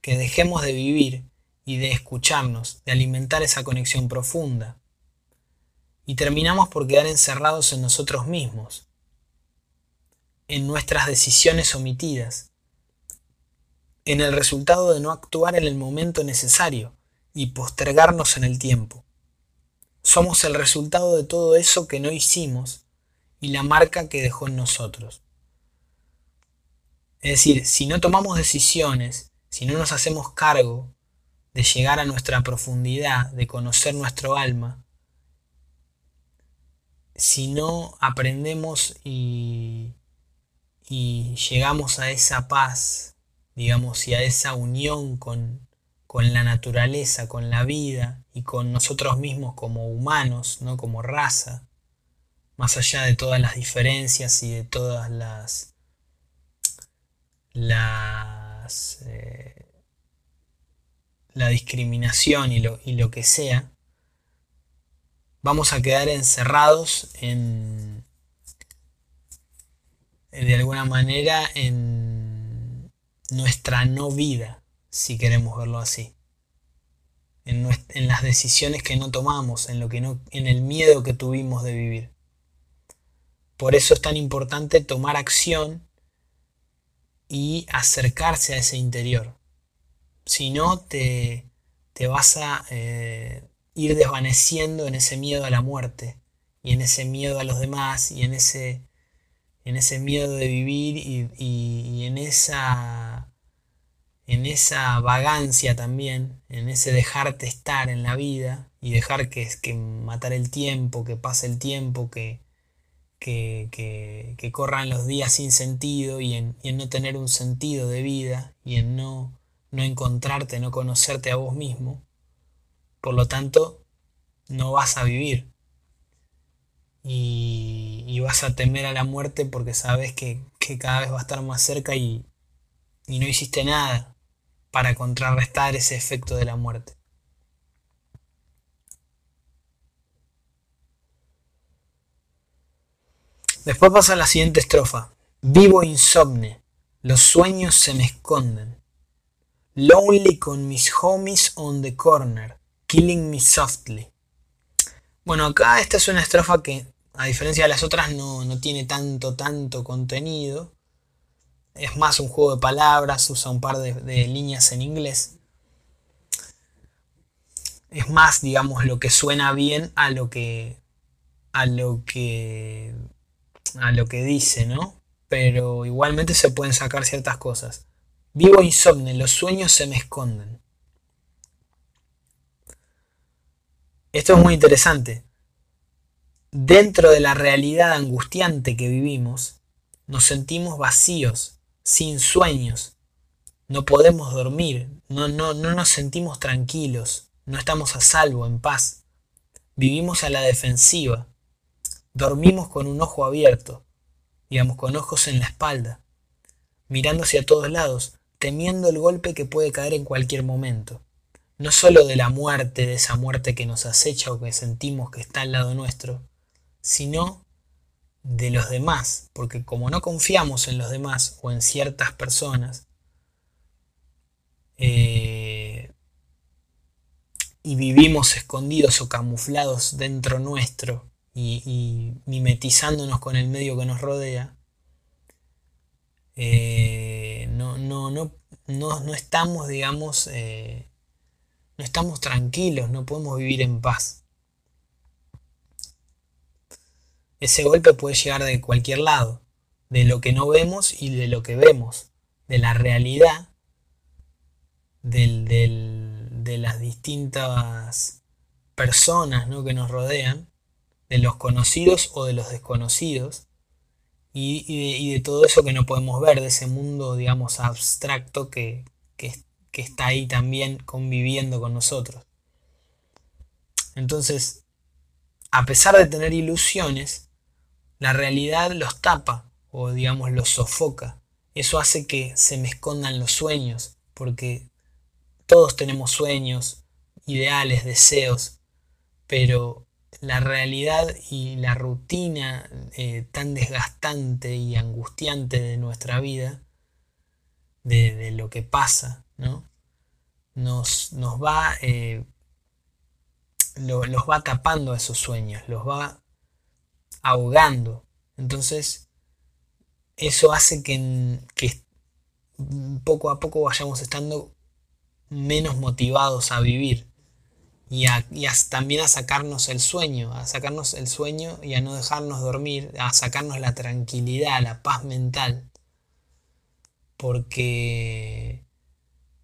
que dejemos de vivir y de escucharnos, de alimentar esa conexión profunda. Y terminamos por quedar encerrados en nosotros mismos, en nuestras decisiones omitidas, en el resultado de no actuar en el momento necesario y postergarnos en el tiempo. Somos el resultado de todo eso que no hicimos y la marca que dejó en nosotros. Es decir, si no tomamos decisiones, si no nos hacemos cargo de llegar a nuestra profundidad, de conocer nuestro alma, si no aprendemos y y llegamos a esa paz, digamos, y a esa unión con, con la naturaleza, con la vida y con nosotros mismos como humanos, no como raza, más allá de todas las diferencias y de todas las las eh, la discriminación y lo, y lo que sea, vamos a quedar encerrados en de alguna manera en nuestra no vida si queremos verlo así. En, las decisiones que no tomamos, en, lo que no, en el miedo que tuvimos de vivir. Por eso es tan importante tomar acción y acercarse a ese interior. Si no, te, te vas a eh, ir desvaneciendo en ese miedo a la muerte y en ese miedo a los demás y en ese, en ese miedo de vivir y en esa en esa vagancia también, en ese dejarte estar en la vida y dejar que, que matar el tiempo, que pase el tiempo, que, que, que, corran los días sin sentido y en, y en, no tener un sentido de vida y en no, no encontrarte, no conocerte a vos mismo. Por lo tanto, no vas a vivir. Y, vas a temer a la muerte porque sabes que, que cada vez va a estar más cerca y, y no hiciste nada para contrarrestar ese efecto de la muerte. Después pasa la siguiente estrofa. Vivo insomne, los sueños se me esconden. Lonely con mis homies on the corner, killing me softly. Bueno, acá esta es una estrofa que, a diferencia de las otras, no, no tiene tanto, tanto contenido es más un juego de palabras, usa un par de, líneas en inglés. Es más, digamos, lo que suena bien a lo que. a lo que. a lo que dice, ¿no? Pero igualmente se pueden sacar ciertas cosas. Vivo insomne, los sueños se me esconden. Esto es muy interesante. Dentro de la realidad angustiante que vivimos, nos sentimos vacíos sin sueños. No podemos dormir, no, no, no nos sentimos tranquilos, no estamos a salvo, en paz. Vivimos a la defensiva. Dormimos con un ojo abierto, digamos, con ojos en la espalda, mirando hacia todos lados, temiendo el golpe que puede caer en cualquier momento. No solo de la muerte, de esa muerte que nos acecha o que sentimos que está al lado nuestro, sino de los demás, porque como no confiamos en los demás o en ciertas personas, eh, y vivimos escondidos o camuflados dentro nuestro y, mimetizándonos con el medio que nos rodea, eh, no, no, no, no, estamos, digamos, eh, no estamos tranquilos, no podemos vivir en paz. Ese golpe puede llegar de cualquier lado, de lo que no vemos y de lo que vemos, de la realidad, de las distintas personas que nos rodean, de los conocidos o de los desconocidos, y, de, todo eso que no podemos ver, de ese mundo, digamos, abstracto que, que está ahí también conviviendo con nosotros. Entonces, a pesar de tener ilusiones, la realidad los tapa o digamos los sofoca. Eso hace que se me escondan los sueños, porque todos tenemos sueños, ideales, deseos, pero la realidad y la rutina eh, tan desgastante y angustiante de nuestra vida, de, lo que pasa, ¿no? nos, nos va, eh, los va tapando a esos sueños, los va ahogando. Entonces, eso hace que, poco a poco vayamos estando menos motivados a vivir y, también a sacarnos el sueño, a sacarnos el sueño y a no dejarnos dormir, a sacarnos la tranquilidad, la paz mental, porque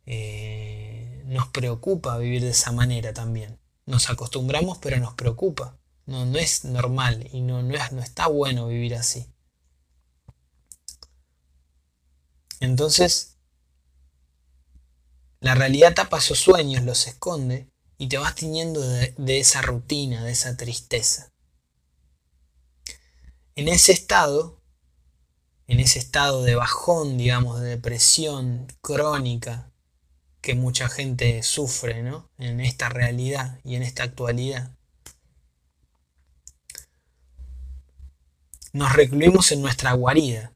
eh, nos preocupa vivir de esa manera también. Nos acostumbramos, pero nos preocupa. No, no es normal y no, no, no está bueno vivir así. Entonces, la realidad tapa esos sueños, los esconde y te vas tiñendo de, de esa rutina, de esa tristeza. En ese estado, en ese estado de bajón, digamos, de depresión crónica que mucha gente sufre, ¿no? En esta realidad y en esta actualidad. Nos recluimos en nuestra guarida,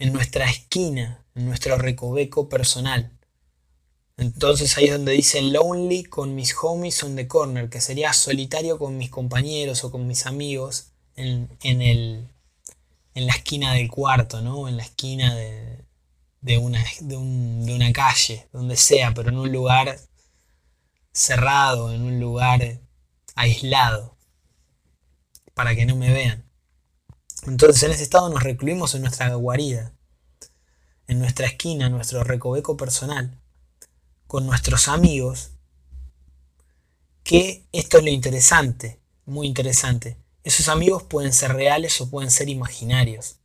en nuestra esquina, en nuestro recoveco personal. Entonces ahí es donde dice lonely con mis homies on the corner, que sería solitario con mis compañeros o con mis amigos en, el, en la esquina del cuarto, ¿no? En la esquina de, de, una, de, de una calle, donde sea, pero en un lugar cerrado, en un lugar aislado, para que no me vean. Entonces en ese estado nos recluimos en nuestra guarida, en nuestra esquina, en nuestro recoveco personal, con nuestros amigos, que esto es lo interesante, muy interesante. Esos amigos pueden ser reales o pueden ser imaginarios.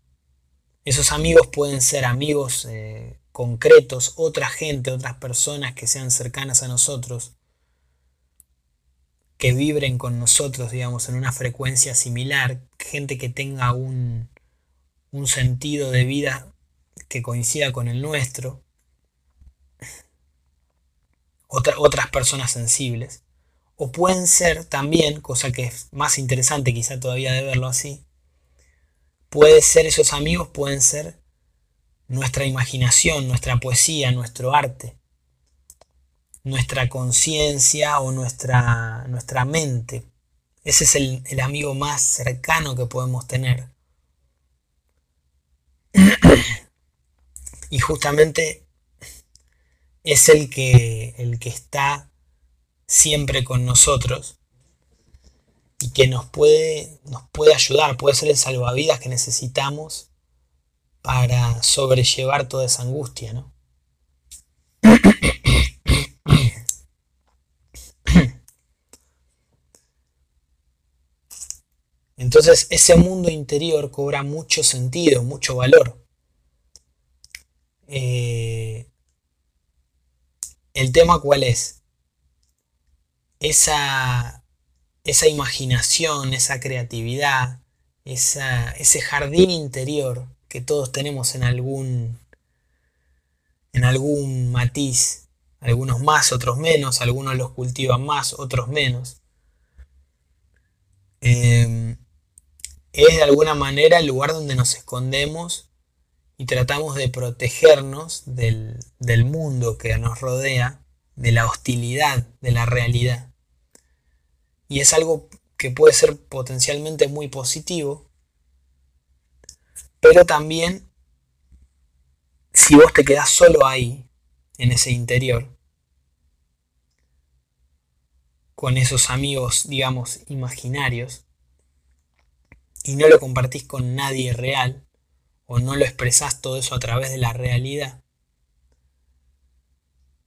Esos amigos pueden ser amigos eh, concretos, otra gente, otras personas que sean cercanas a nosotros, que vibren con nosotros, digamos, en una frecuencia similar, gente que tenga un, un sentido de vida que coincida con el nuestro, otras personas sensibles. O pueden ser también, cosa que es más interesante quizá todavía de verlo así, puede ser esos amigos, pueden ser nuestra imaginación, nuestra poesía, nuestro arte, nuestra conciencia o nuestra, nuestra mente. Ese es el, el amigo más cercano que podemos tener. y justamente es el que, el que está siempre con nosotros y que nos puede, nos puede ayudar, puede ser el salvavidas que necesitamos para sobrellevar toda esa angustia, ¿no? Entonces ese mundo interior cobra mucho sentido, mucho valor. Eh, el tema cuál es? esa, esa imaginación, esa creatividad, ese jardín interior que todos tenemos en algún, en algún matiz, algunos más, otros menos, algunos los cultivan más, otros menos. Em, es de alguna manera el lugar donde nos escondemos y tratamos de protegernos del, del mundo que nos rodea, de la hostilidad de la realidad y es algo que puede ser potencialmente muy positivo, pero también si vos te quedás solo ahí, en ese interior, con esos amigos, digamos, imaginarios, y no lo compartís con nadie real, o no lo expresás todo eso a través de la realidad,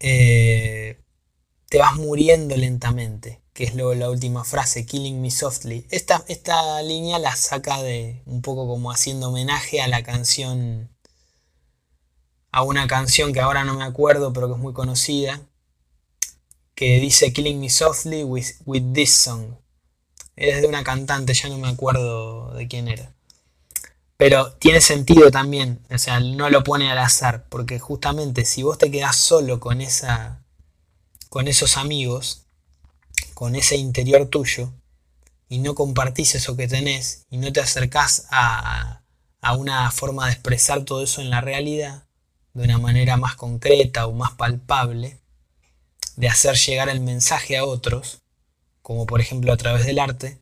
eh, te vas muriendo lentamente que es luego la última frase, Killing Me Softly. Esta, esta línea la saca de un poco como haciendo homenaje a la canción, a una canción que ahora no me acuerdo, pero que es muy conocida, que dice Killing Me Softly with, this song. Es de una cantante, ya no me acuerdo de quién era. Pero tiene sentido también, o sea, no lo pone al azar, porque justamente si vos te quedás solo con esa con esos amigos, con ese interior tuyo y no compartís eso que tenés y no te acercás a, a una forma de expresar todo eso en la realidad de una manera más concreta o más palpable, de hacer llegar el mensaje a otros, como por ejemplo a través del arte,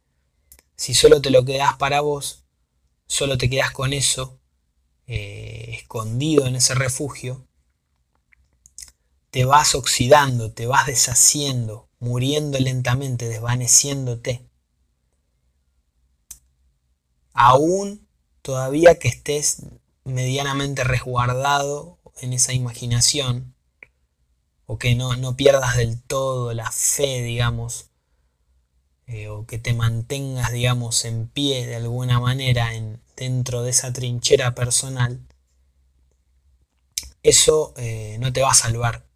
si solo te lo quedás para vos, solo te quedás con eso, eh, escondido en ese refugio, te vas oxidando, te vas deshaciendo, muriendo lentamente, desvaneciéndote. Aún todavía que estés medianamente resguardado en esa imaginación, o que no, no pierdas del todo la fe, digamos, eh, o que te mantengas, digamos, en pie de alguna manera en, dentro de esa trinchera personal, eso eh, no te va a salvar,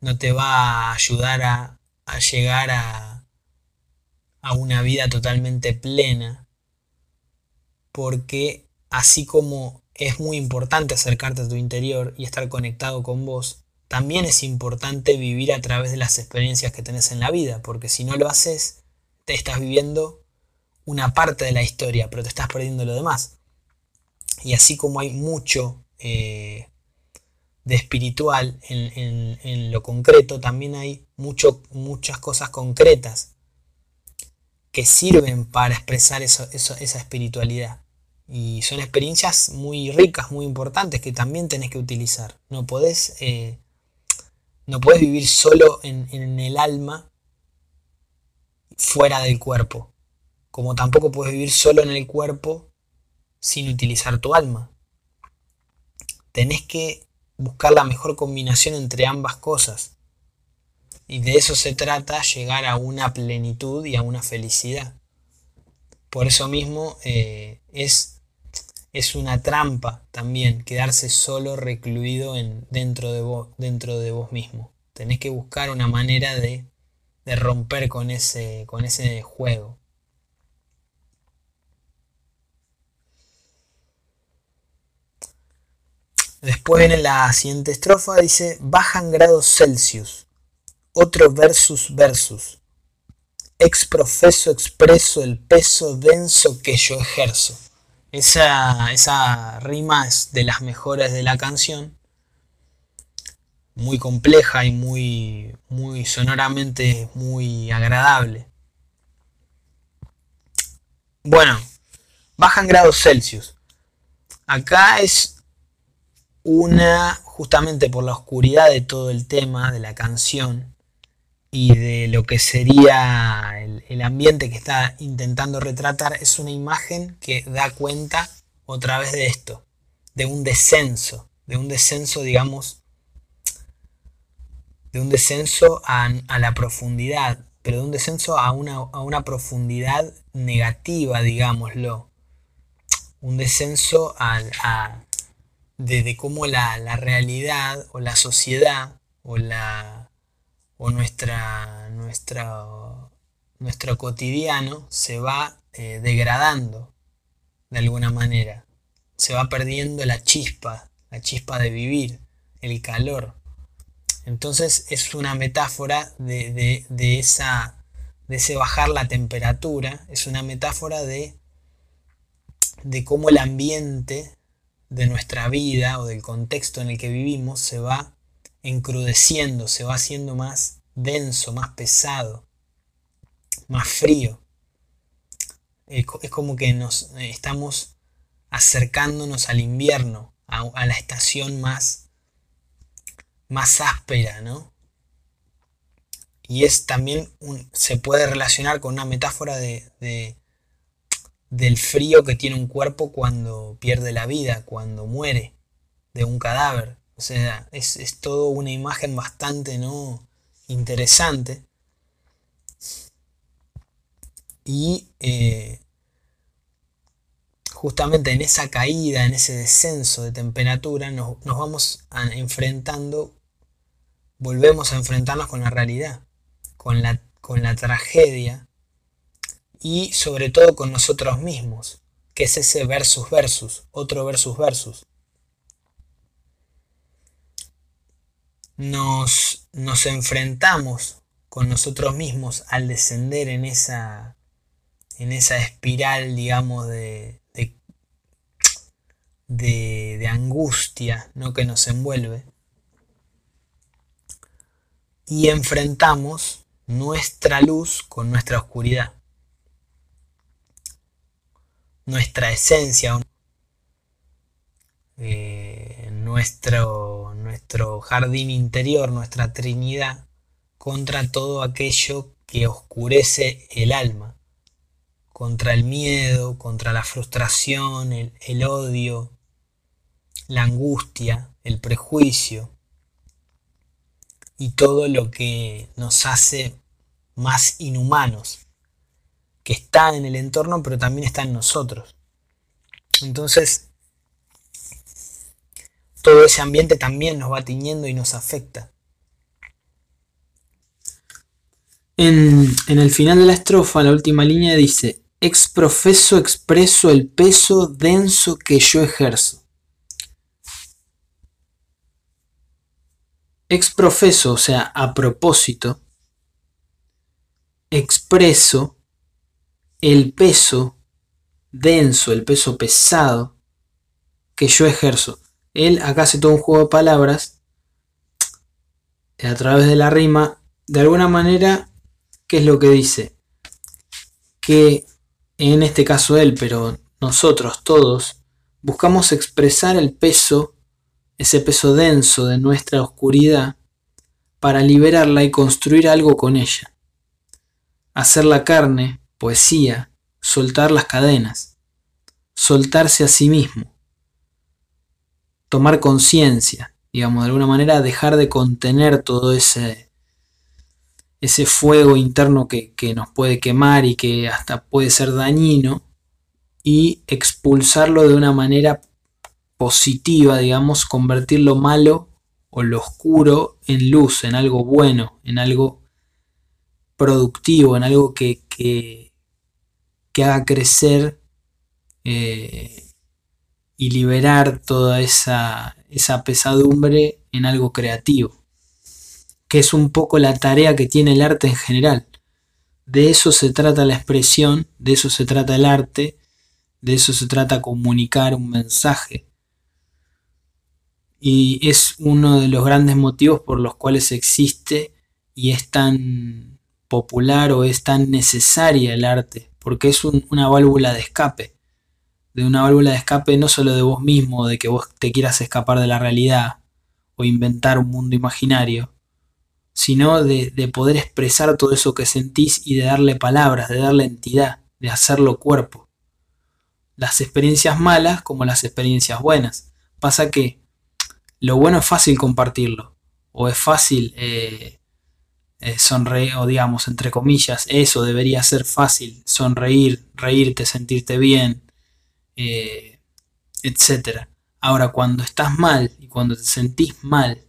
no te va a ayudar a, llegar a, a una vida totalmente plena, porque así como es muy importante acercarte a tu interior y estar conectado con vos, también es importante vivir a través de las experiencias que tenés en la vida, porque si no lo haces, te estás viviendo una parte de la historia, pero te estás perdiendo lo demás. Y así como hay mucho eh, de espiritual en, lo concreto, también hay mucho, muchas cosas concretas que sirven para expresar esa espiritualidad. Y son experiencias muy ricas, muy importantes que también tenés que utilizar. No podés eh, no vivir solo en, el alma fuera del cuerpo. Como tampoco puedes vivir solo en el cuerpo sin utilizar tu alma. Tenés que buscar la mejor combinación entre ambas cosas. Y de eso se trata llegar a una plenitud y a una felicidad. Por eso mismo eh, es es una trampa también quedarse solo recluido en, dentro, de vos, dentro de vos mismo. Tenés que buscar una manera de, de romper con ese, con ese juego. Después viene la siguiente estrofa, dice, bajan grados Celsius, otro versus versus, ex profeso expreso el peso denso que yo ejerzo. Esa, rima es de las mejores de la canción. Muy compleja y muy, muy sonoramente muy agradable. Bueno, bajan grados Celsius. Acá es una, justamente por la oscuridad de todo el tema de la canción, y de lo que sería el, ambiente que está intentando retratar es una imagen que da cuenta otra vez de esto, de un descenso, de un descenso, digamos, de un descenso a, la profundidad, pero de un descenso a una, a una profundidad negativa, digámoslo. Un descenso a, de, cómo la, la realidad o la sociedad o la, o nuestra, nuestra, nuestro cotidiano se va eh, degradando de alguna manera. Se va perdiendo la chispa, la chispa de vivir, el calor. Entonces es una metáfora de, de, esa, de ese bajar la temperatura, es una metáfora de, de cómo el ambiente de nuestra vida o del contexto en el que vivimos se va encrudeciendo, se va haciendo más denso, más pesado, más frío. Es como que nos eh, estamos acercándonos al invierno, a, la estación más, más áspera, ¿no? Y es también se puede relacionar con una metáfora de, del frío que tiene un cuerpo cuando pierde la vida, cuando muere de un cadáver. O sea, es, es todo una imagen bastante ¿no? interesante. Y eh, justamente en esa caída, en ese descenso de temperatura, nos, nos vamos enfrentando, volvemos a enfrentarnos con la realidad, con la, con la tragedia y sobre todo con nosotros mismos, que es ese versus versus, otro versus versus. nos, nos enfrentamos con nosotros mismos al descender en esa, en esa espiral, digamos, de, de, de, angustia ¿no? que nos envuelve. Y enfrentamos nuestra luz con nuestra oscuridad. Nuestra esencia, eh, nuestro nuestro jardín interior, nuestra Trinidad, contra todo aquello que oscurece el alma, contra el miedo, contra la frustración, el, odio, la angustia, el prejuicio y todo lo que nos hace más inhumanos, que está en el entorno pero también está en nosotros. Entonces, todo ese ambiente también nos va tiñendo y nos afecta. En, el final de la estrofa, la última línea dice, ex profeso expreso el peso denso que yo ejerzo. Ex profeso, o sea, a propósito, expreso el peso denso, el peso pesado que yo ejerzo. Él acá hace todo un juego de palabras a través de la rima. De alguna manera, ¿qué es lo que dice? Que en este caso él, pero nosotros todos, buscamos expresar el peso, ese peso denso de nuestra oscuridad, para liberarla y construir algo con ella. Hacer la carne, poesía, soltar las cadenas, soltarse a sí mismo, tomar conciencia, digamos, de alguna manera dejar de contener todo ese ese fuego interno que, nos puede quemar y que hasta puede ser dañino y expulsarlo de una manera positiva, digamos, convertir lo malo o lo oscuro en luz, en algo bueno, en algo productivo, en algo que, que, haga crecer eh, y liberar toda esa, esa pesadumbre en algo creativo que es un poco la tarea que tiene el arte en general. De eso se trata la expresión, de eso se trata el arte, de eso se trata comunicar un mensaje. Y es uno de los grandes motivos por los cuales existe y es tan popular o es tan necesaria el arte, porque es una válvula de escape, de una válvula de escape no solo de vos mismo, de que vos te quieras escapar de la realidad o inventar un mundo imaginario, sino de, poder expresar todo eso que sentís y de darle palabras, de darle entidad, de hacerlo cuerpo. Las experiencias malas como las experiencias buenas. Pasa que lo bueno es fácil compartirlo, o es fácil eh, eh, sonreír, o digamos, entre comillas, eso debería ser fácil, sonreír, reírte, sentirte bien, eh, etc. Ahora, cuando estás mal y cuando te sentís mal,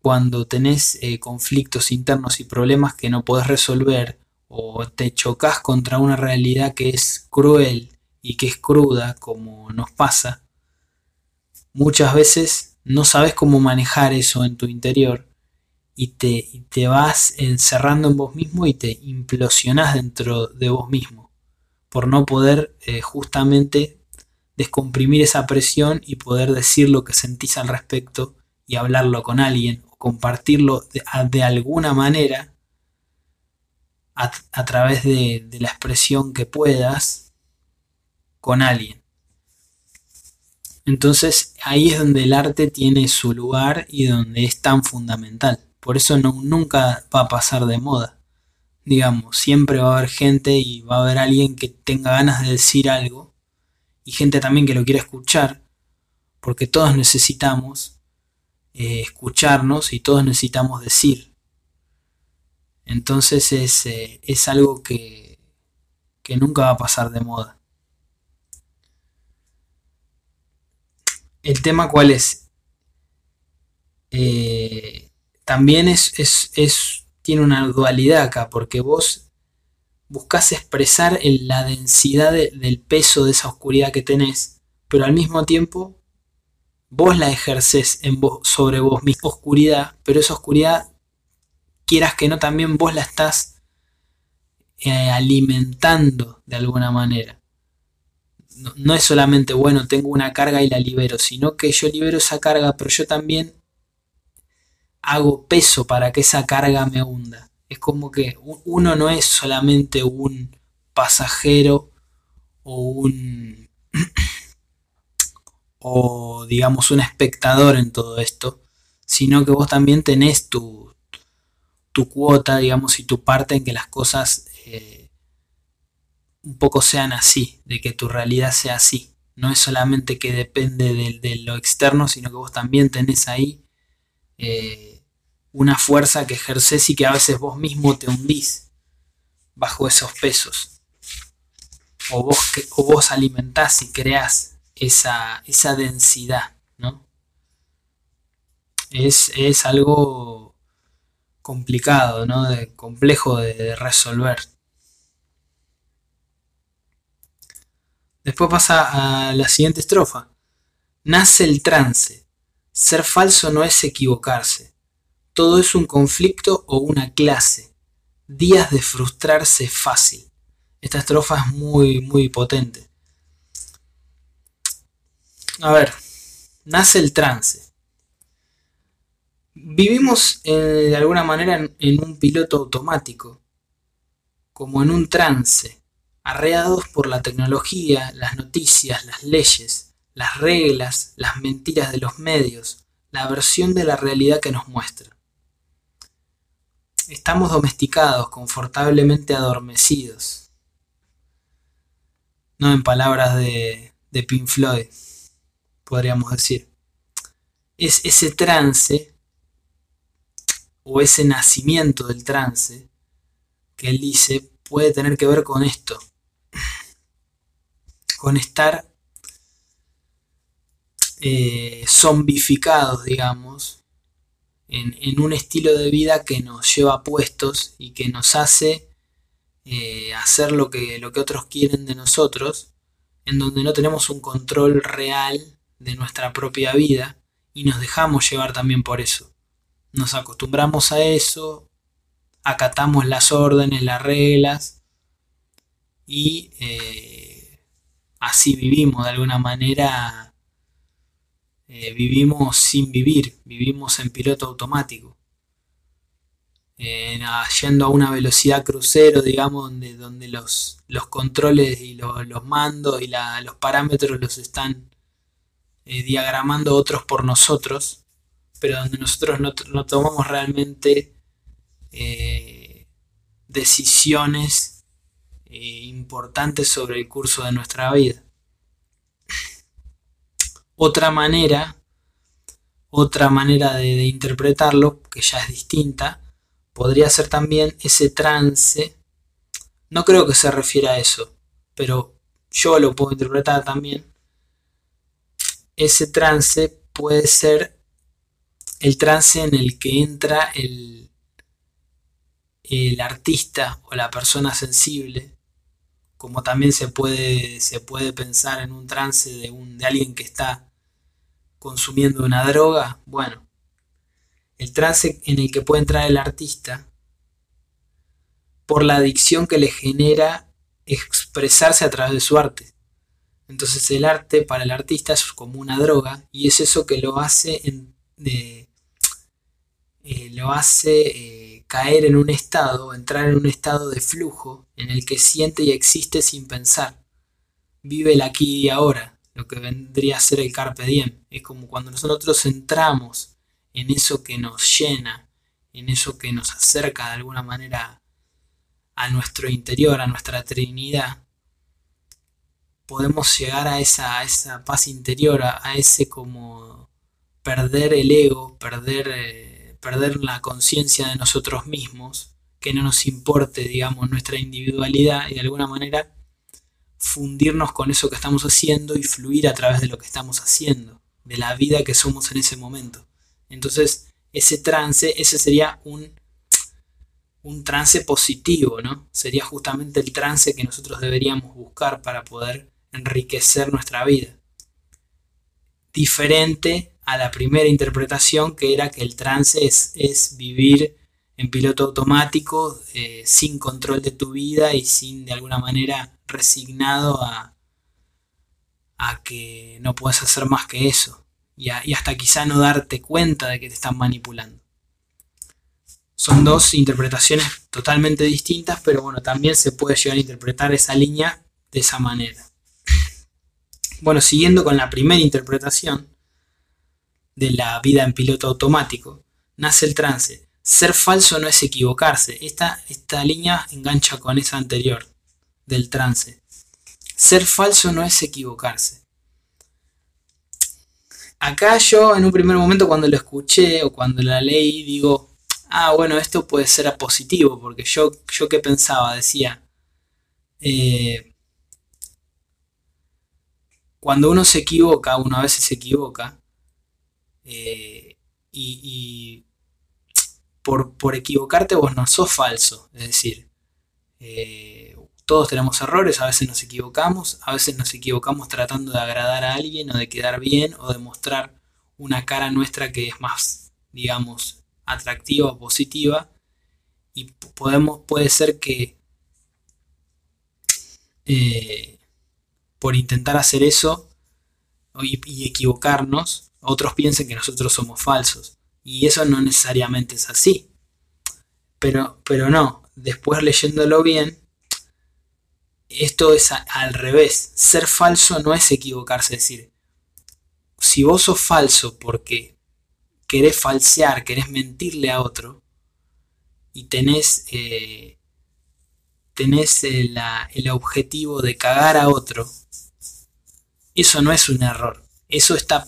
cuando tenés eh, conflictos internos y problemas que no podés resolver o te chocas contra una realidad que es cruel y que es cruda como nos pasa, muchas veces no sabes cómo manejar eso en tu interior y te, te vas encerrando en vos mismo y te implosionás dentro de vos mismo por no poder eh, justamente descomprimir esa presión y poder decir lo que sentís al respecto y hablarlo con alguien compartirlo de, alguna manera a, través de, la expresión que puedas con alguien. Entonces ahí es donde el arte tiene su lugar y donde es tan fundamental. Por eso no, nunca va a pasar de moda. Digamos, siempre va a haber gente y va a haber alguien que tenga ganas de decir algo y gente también que lo quiera escuchar, porque todos necesitamos eh, escucharnos y todos necesitamos decir. Entonces es, eh, es algo que, que, nunca va a pasar de moda. El tema cuál es? Eh, también es, tiene una dualidad acá, porque vos buscas expresar la densidad del peso de esa oscuridad que tenés, pero al mismo tiempo vos la ejerces sobre vos misma oscuridad, pero esa oscuridad, quieras que no, también vos la estás eh, alimentando de alguna manera. No, es solamente, bueno, tengo una carga y la libero, sino que yo libero esa carga, pero yo también hago peso para que esa carga me hunda. Es como que uno no es solamente un pasajero o un o digamos un espectador en todo esto, sino que vos también tenés tu, tu cuota, digamos, y tu parte en que las cosas eh, un poco sean así, de que tu realidad sea así. No es solamente que depende de, lo externo, sino que vos también tenés ahí eh, una fuerza que ejerces y que a veces vos mismo te hundís bajo esos pesos. O vos, o vos alimentás y creás esa, esa densidad, ¿no? es, es algo complicado, ¿no? De, complejo de resolver. Después pasa a la siguiente estrofa. Nace el trance. Ser falso no es equivocarse. Todo es un conflicto o una clase. Días de frustrarse fácil. Esta estrofa es muy, muy potente. A ver, nace el trance. Vivimos eh, de alguna manera en un piloto automático, como en un trance arreados por la tecnología, las noticias, las leyes, las reglas, las mentiras de los medios, la versión de la realidad que nos muestra. Estamos domesticados, confortablemente adormecidos. No en palabras de, de Pink Floyd, podríamos decir. Es ese trance, o ese nacimiento del trance, que él dice, puede tener que ver con esto con estar eh, zombificados, digamos, en, un estilo de vida que nos lleva puestos y que nos hace eh, hacer lo que, lo que otros quieren de nosotros, en donde no tenemos un control real de nuestra propia vida y nos dejamos llevar también por eso. Nos acostumbramos a eso, acatamos las órdenes, las reglas y eh, así vivimos de alguna manera, eh, vivimos sin vivir, vivimos en piloto automático. yendo a una velocidad crucero, digamos, donde, donde los, los controles y los mandos y los parámetros los están eh, diagramando otros por nosotros, pero donde nosotros no, tomamos realmente eh, decisiones eh, importantes sobre el curso de nuestra vida. Otra manera, otra manera de, interpretarlo, que ya es distinta, podría ser también ese trance. No creo que se refiera a eso, pero yo lo puedo interpretar también. Ese trance puede ser el trance en el que entra el, el artista o la persona sensible como también se puede, se puede pensar en un trance de, un, de alguien que está consumiendo una droga, bueno, el trance en el que puede entrar el artista por la adicción que le genera expresarse a través de su arte. Entonces el arte para el artista es como una droga y es eso que lo hace, eh, lo hace eh, caer en un estado, entrar en un estado de flujo en el que siente y existe sin pensar. Vive el aquí y ahora, lo que vendría a ser el carpe diem. Es como cuando nosotros entramos en eso que nos llena, en eso que nos acerca de alguna manera a nuestro interior, a nuestra trinidad, podemos llegar a esa, esa paz interior, a, ese como perder el ego, perder... Eh, perder la conciencia de nosotros mismos, que no nos importe, digamos, nuestra individualidad y de alguna manera fundirnos con eso que estamos haciendo y fluir a través de lo que estamos haciendo, de la vida que somos en ese momento. Entonces, ese trance, ese sería un, un trance positivo, ¿no? Sería justamente el trance que nosotros deberíamos buscar para poder enriquecer nuestra vida. Diferente a la primera interpretación que era que el trance es, vivir en piloto automático eh, sin control de tu vida y sin de alguna manera resignado a, a que no puedes hacer más que eso y, y hasta quizá no darte cuenta de que te están manipulando. Son dos interpretaciones totalmente distintas, pero bueno, también se puede llegar a interpretar esa línea de esa manera. Bueno, siguiendo con la primera interpretación, de la vida en piloto automático, nace el trance. Ser falso no es equivocarse. Esta, esta línea engancha con esa anterior del trance. Ser falso no es equivocarse. Acá yo en un primer momento cuando lo escuché o cuando la leí digo, ah, bueno, esto puede ser positivo, porque yo, yo que pensaba, decía, eh, cuando uno se equivoca, uno a veces se equivoca, eh, y, por, por, equivocarte vos no sos falso. Es decir, eh, todos tenemos errores, a veces nos equivocamos, a veces nos equivocamos tratando de agradar a alguien o de quedar bien o de mostrar una cara nuestra que es más, digamos, atractiva o positiva. Y podemos, puede ser que eh, por intentar hacer eso y, equivocarnos, otros piensen que nosotros somos falsos. Y eso no necesariamente es así. Pero, pero no, después leyéndolo bien, esto es al revés. Ser falso no es equivocarse. Es decir, si vos sos falso porque querés falsear, querés mentirle a otro y tenés, eh, tenés el, el objetivo de cagar a otro, eso no es un error. Eso está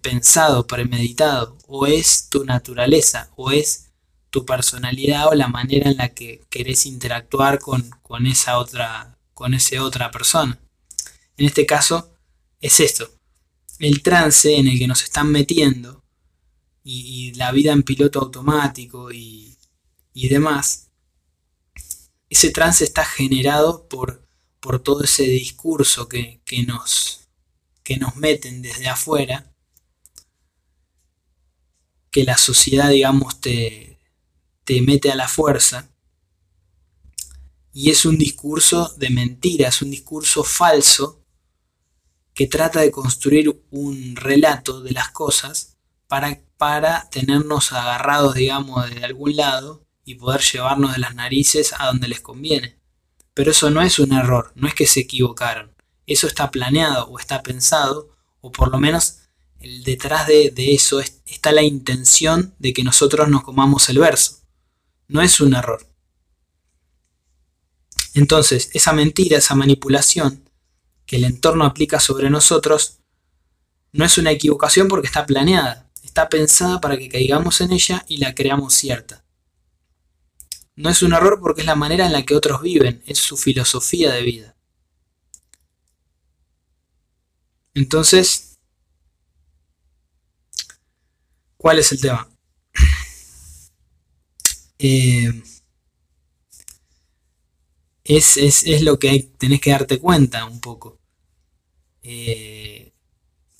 pensado, premeditado, o es tu naturaleza, o es tu personalidad o la manera en la que querés interactuar con, con esa otra, con otra persona. En este caso es esto, el trance en el que nos están metiendo y, la vida en piloto automático y, y, demás, ese trance está generado por, por todo ese discurso que, que, nos, que nos meten desde afuera, que la sociedad, digamos, te, te mete a la fuerza. Y es un discurso de mentira, es un discurso falso que trata de construir un relato de las cosas para, para tenernos agarrados, digamos, de algún lado y poder llevarnos de las narices a donde les conviene. Pero eso no es un error, no es que se equivocaron. Eso está planeado o está pensado, o por lo menos detrás de, de eso está la intención de que nosotros nos comamos el verso. No es un error. Entonces, esa mentira, esa manipulación, que el entorno aplica sobre nosotros no es una equivocación porque está planeada, está pensada para que caigamos en ella y la creamos cierta. No es un error porque es la manera en la que otros viven, es su filosofía de vida. Entonces, ¿cuál es el tema? Eh, es, lo que tenés que darte cuenta un poco. Eh,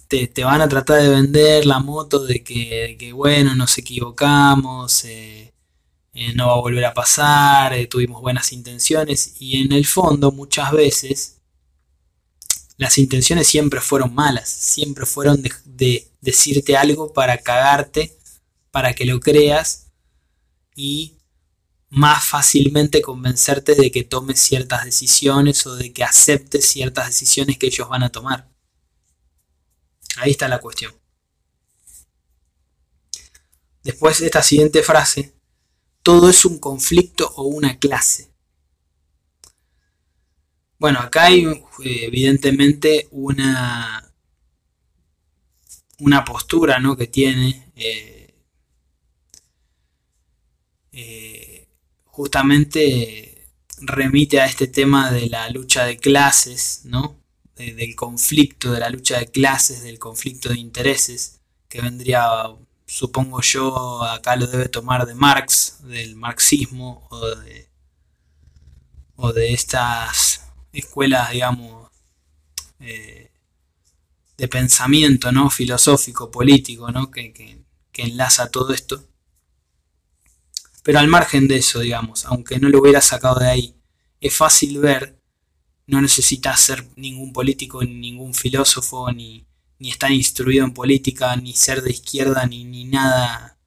te, van a tratar de vender la moto de que, bueno, nos equivocamos, eh, no va a volver a pasar, tuvimos buenas intenciones y en el fondo muchas veces las intenciones siempre fueron malas, siempre fueron de decirte algo para cagarte, para que lo creas y más fácilmente convencerte de que tomes ciertas decisiones o de que aceptes ciertas decisiones que ellos van a tomar. Ahí está la cuestión. Después de esta siguiente frase, todo es un conflicto o una clase. Bueno, acá hay evidentemente una, una postura ¿no? que tiene eh, eh, justamente remite a este tema de la lucha de clases, ¿no? del conflicto, de la lucha de clases, del conflicto de intereses, que vendría, supongo yo, acá lo debe tomar de Marx, del marxismo o de, o de estas escuelas, digamos, eh, de pensamiento ¿no? filosófico, político, ¿no? que, que enlaza todo esto. Pero al margen de eso, digamos, aunque no lo hubiera sacado de ahí, es fácil ver, no necesitas ser ningún político, ni ningún filósofo, ni, ni estar instruido en política, ni ser de izquierda, ni, ni nada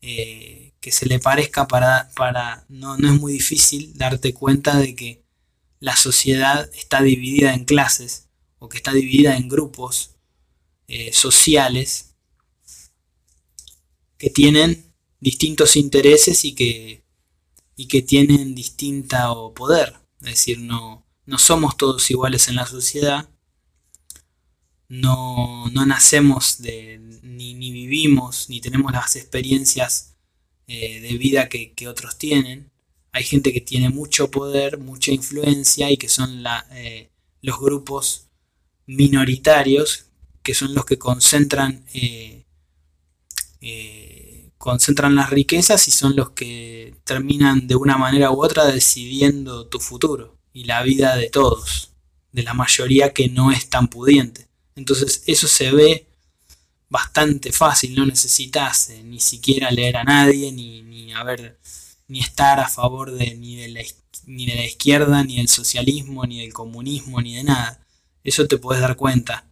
eh, que se le parezca para... para no, no es muy difícil darte cuenta de que la sociedad está dividida en clases o que está dividida en grupos eh, sociales que tienen distintos intereses y que, y que tienen distinto poder. Es decir, no, no somos todos iguales en la sociedad, no, no nacemos de, ni, ni, vivimos, ni tenemos las experiencias eh, de vida que, otros tienen. Hay gente que tiene mucho poder, mucha influencia y que son eh, los grupos minoritarios, que son los que concentran eh, eh, concentran las riquezas y son los que terminan de una manera u otra decidiendo tu futuro y la vida de todos, de la mayoría que no es tan pudiente. Entonces eso se ve bastante fácil, no necesitas ni siquiera leer a nadie, ni, ni, ni estar a favor de, ni, de la, ni de la izquierda, ni del socialismo, ni del comunismo, ni de nada. Eso te puedes dar cuenta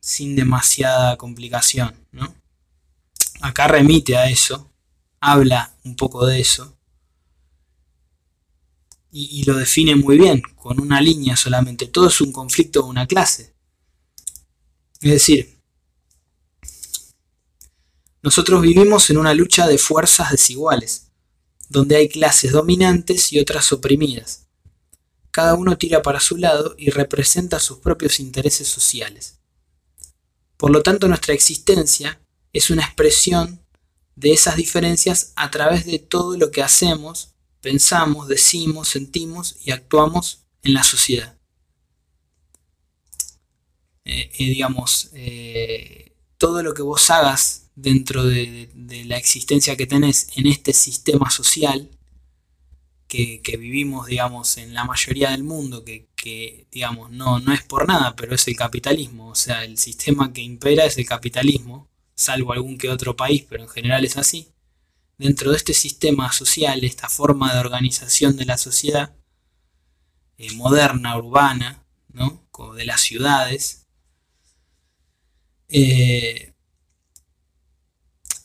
sin demasiada complicación, ¿no? Acá remite a eso, habla un poco de eso y, y, lo define muy bien, con una línea solamente. Todo es un conflicto de una clase. Es decir, nosotros vivimos en una lucha de fuerzas desiguales, donde hay clases dominantes y otras oprimidas. Cada uno tira para su lado y representa sus propios intereses sociales. Por lo tanto, nuestra existencia es una expresión de esas diferencias a través de todo lo que hacemos, pensamos, decimos, sentimos y actuamos en la sociedad. Eh, eh, digamos, eh, todo lo que vos hagas dentro de, la existencia que tenés en este sistema social que, vivimos, digamos, en la mayoría del mundo, que, digamos, no, no es por nada, pero es el capitalismo. O sea, el sistema que impera es el capitalismo, salvo algún que otro país, pero en general es así. Dentro de este sistema social, esta forma de organización de la sociedad, eh, moderna, urbana, ¿no? Como de las ciudades, eh,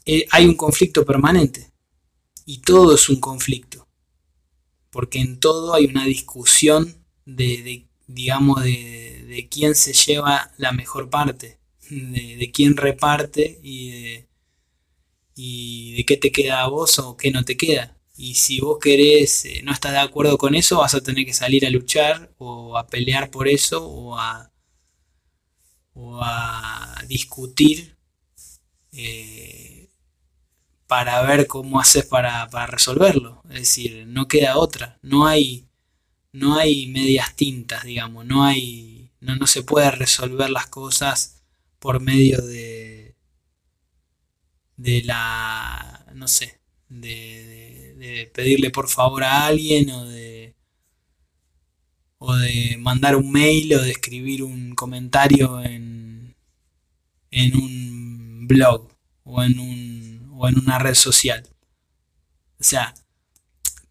eh, hay un conflicto permanente. Y todo es un conflicto. Porque en todo hay una discusión de, digamos, de, quién se lleva la mejor parte, de, quién reparte y de, y de qué te queda a vos o qué no te queda. Y si vos querés, eh, no estás de acuerdo con eso, vas a tener que salir a luchar o a pelear por eso o a, o a discutir eh, para ver cómo haces para, resolverlo. Es decir, no queda otra. No hay, no hay medias tintas, digamos. No hay. No, no se puede resolver las cosas por medio de. de la. no sé. De, de, pedirle por favor a alguien o de. o de mandar un mail o de escribir un comentario en. en un blog o en un o en una red social. O sea,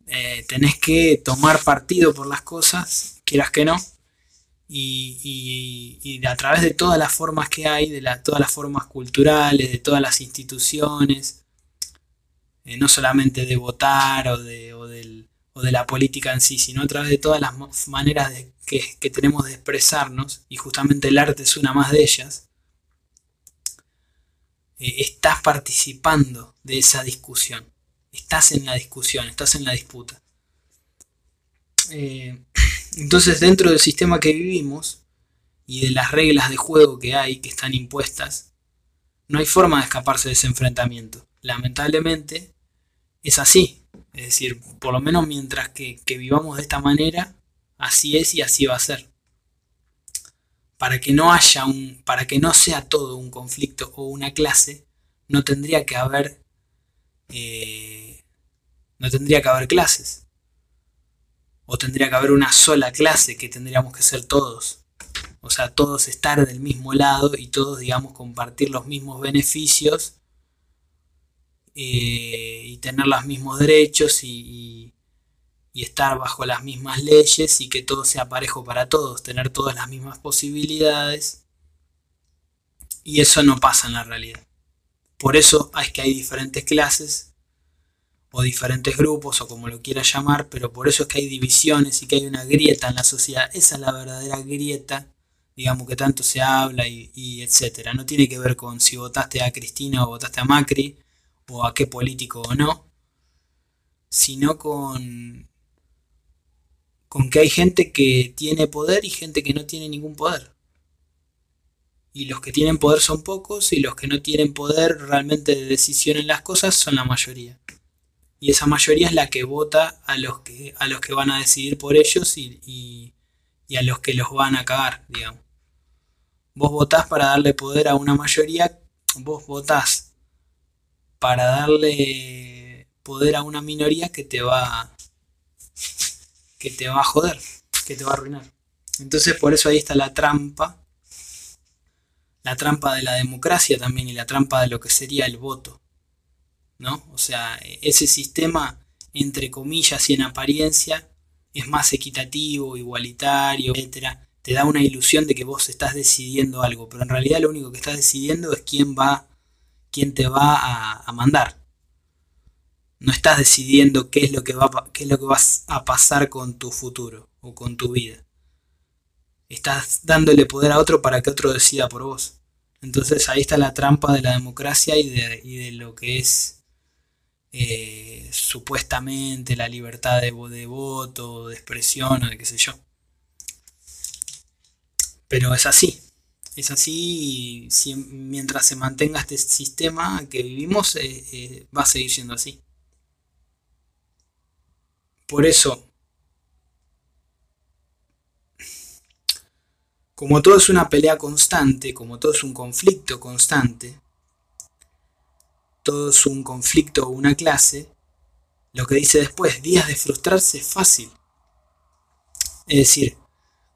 eh, tenés que tomar partido por las cosas, quieras que no, y, a través de todas las formas que hay, de todas las formas culturales, de todas las instituciones, eh, no solamente de votar o de, o, de la política en sí, sino a través de todas las maneras que, que tenemos de expresarnos, y justamente el arte es una más de ellas, eh, estás participando de esa discusión. Estás en la discusión, estás en la disputa. Eh, entonces dentro del sistema que vivimos y de las reglas de juego que hay, que están impuestas, no hay forma de escaparse de ese enfrentamiento. Lamentablemente es así. Es decir, por lo menos mientras que vivamos de esta manera, así es y así va a ser para que no haya un, para que no sea todo un conflicto o una clase, no tendría que haber, eh, no tendría que haber clases. O tendría que haber una sola clase que tendríamos que ser todos. O sea, todos estar del mismo lado y todos, digamos, compartir los mismos beneficios eh, y tener los mismos derechos y y estar bajo las mismas leyes y que todo sea parejo para todos, tener todas las mismas posibilidades. Y eso no pasa en la realidad. Por eso es que hay diferentes clases o diferentes grupos o como lo quieras llamar, pero por eso es que hay divisiones y que hay una grieta en la sociedad. Esa es la verdadera grieta, digamos que tanto se habla y, y etcétera. No tiene que ver con si votaste a Cristina o votaste a Macri o a qué político o no, sino con con que hay gente que tiene poder y gente que no tiene ningún poder. Y los que tienen poder son pocos y los que no tienen poder realmente de decisión en las cosas son la mayoría. Y esa mayoría es la que vota a los que, a los que van a decidir por ellos y, y a los que los van a cagar, digamos. Vos votás para darle poder a una mayoría, vos votás para darle poder a una minoría que te va que te va a joder, que te va a arruinar. Entonces por eso ahí está la trampa, la trampa de la democracia también y la trampa de lo que sería el voto. ¿No? O sea, ese sistema entre comillas y en apariencia es más equitativo, igualitario, etcétera, te da una ilusión de que vos estás decidiendo algo, pero en realidad lo único que estás decidiendo es quién va, quién te va a, mandar. No estás decidiendo qué es lo que va, qué es lo que vas a pasar con tu futuro o con tu vida. Estás dándole poder a otro para que otro decida por vos. Entonces ahí está la trampa de la democracia y de, y de lo que es eh, supuestamente la libertad de, voto, de expresión o de qué sé yo. Pero es así. Es así y mientras se mantenga este sistema que vivimos, eh, eh, va a seguir siendo así. Por eso, como todo es una pelea constante, como todo es un conflicto constante, todo es un conflicto o una clase, lo que dice después, días de frustrarse es fácil. Es decir,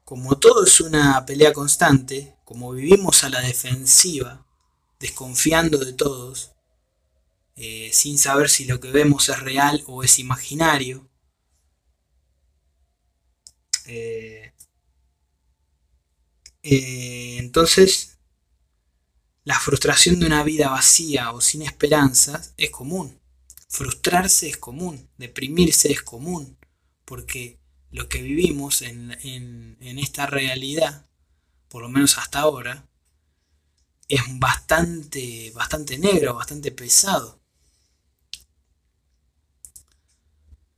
como todo es una pelea constante, como vivimos a la defensiva, desconfiando de todos, eh, sin saber si lo que vemos es real o es imaginario, eh, eh, entonces la frustración de una vida vacía o sin esperanzas es común. Frustrarse es común, deprimirse es común, porque lo que vivimos en, esta realidad, por lo menos hasta ahora, es bastante, bastante negro, bastante pesado.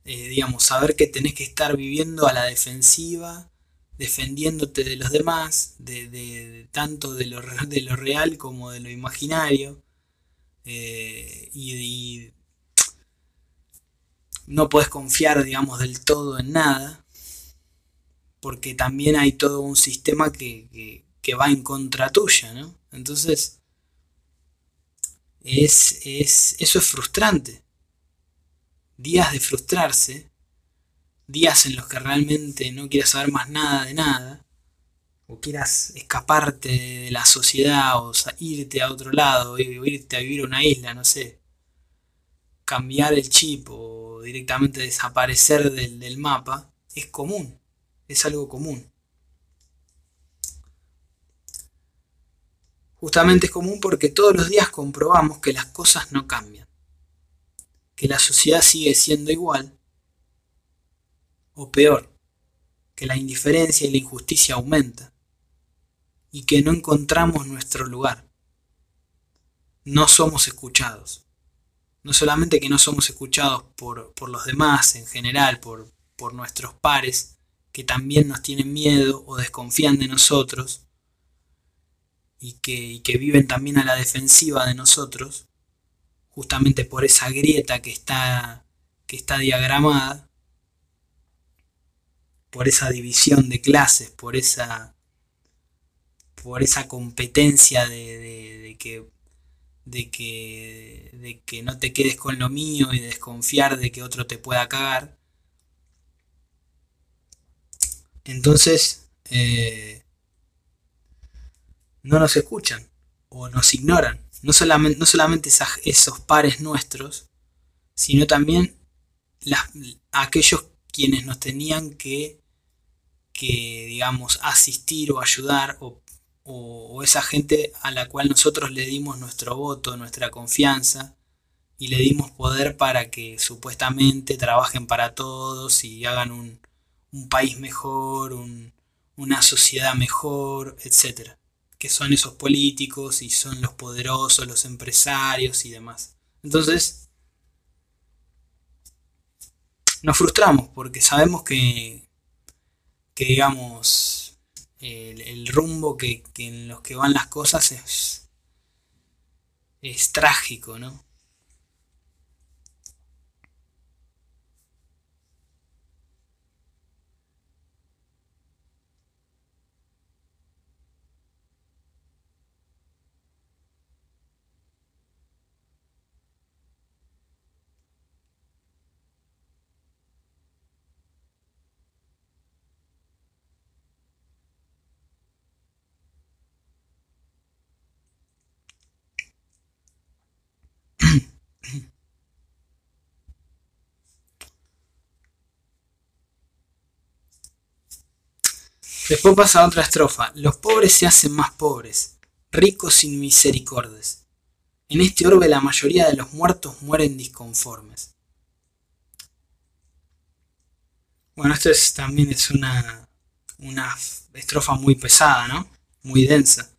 Eh, digamos, saber que tenés que estar viviendo a la defensiva, defendiéndote de los demás, de, tanto de lo, de lo, real como de lo imaginario, eh, y, no puedes confiar, digamos, del todo en nada, porque también hay todo un sistema que, va en contra tuya, ¿no? Entonces, es, eso es frustrante. Días de frustrarse, días en los que realmente no quieras saber más nada de nada, o quieras escaparte de la sociedad, o irte a otro lado, o irte a vivir a una isla, no sé, cambiar el chip o directamente desaparecer del, del mapa, es común es algo común. Justamente es común porque todos los días comprobamos que las cosas no cambian, que la sociedad sigue siendo igual, o peor, que la indiferencia y la injusticia aumenta, y que no encontramos nuestro lugar. No somos escuchados. No solamente que no somos escuchados por, los demás en general, por, por nuestros pares, que también nos tienen miedo o desconfían de nosotros y que, que viven también a la defensiva de nosotros, justamente por esa grieta que está, que está diagramada, por esa división de clases, por esa, por esa competencia de, de, que, de, que, de que no te quedes con lo mío y desconfiar de que otro te pueda cagar. Entonces, eh, no nos escuchan o nos ignoran. No solamente, no solamente esos pares nuestros, sino también aquellos quienes nos tenían que, que, digamos, asistir o ayudar, o, o esa gente a la cual nosotros le dimos nuestro voto, nuestra confianza, y le dimos poder para que supuestamente trabajen para todos y hagan un, un país mejor, una sociedad mejor, etc. Que son esos políticos y son los poderosos, los empresarios y demás. Entonces, nos frustramos porque sabemos que, que digamos, el, rumbo que, que, en los que van las cosas es, es trágico, ¿no? Después pasa otra estrofa. Los pobres se hacen más pobres, ricos sin misericordes. En este orbe la mayoría de los muertos mueren disconformes. Bueno, esto es, también es una, una estrofa muy pesada, ¿no? Muy densa.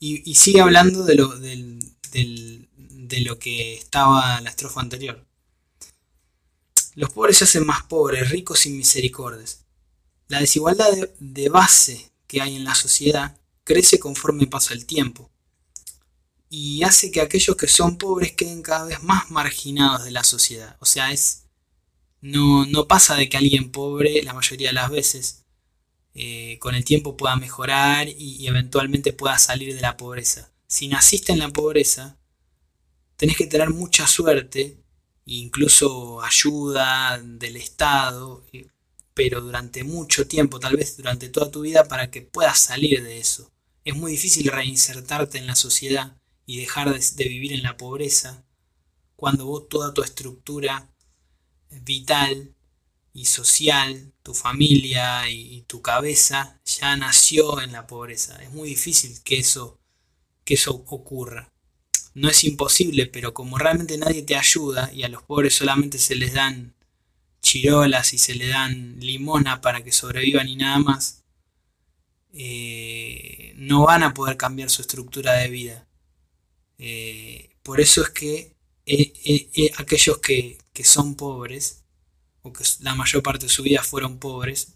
Y, sigue hablando de lo, de lo que estaba la estrofa anterior. Los pobres se hacen más pobres, ricos sin misericordias. La desigualdad de, base que hay en la sociedad crece conforme pasa el tiempo y hace que aquellos que son pobres queden cada vez más marginados de la sociedad. O sea, es no, no pasa de que alguien pobre la mayoría de las veces eh, con el tiempo pueda mejorar y, eventualmente pueda salir de la pobreza. Si naciste en la pobreza, tenés que tener mucha suerte, incluso ayuda del Estado, pero durante mucho tiempo, tal vez durante toda tu vida, para que puedas salir de eso. Es muy difícil reinsertarte en la sociedad y dejar de, vivir en la pobreza cuando vos toda tu estructura vital y social, tu familia y, tu cabeza ya nació en la pobreza. Es muy difícil que eso, que eso ocurra. No es imposible, pero como realmente nadie te ayuda y a los pobres solamente se les dan chirolas y se le dan limona para que sobrevivan y nada más, eh, no van a poder cambiar su estructura de vida. Eh, por eso es que eh, aquellos que, que son pobres, o que la mayor parte de su vida fueron pobres,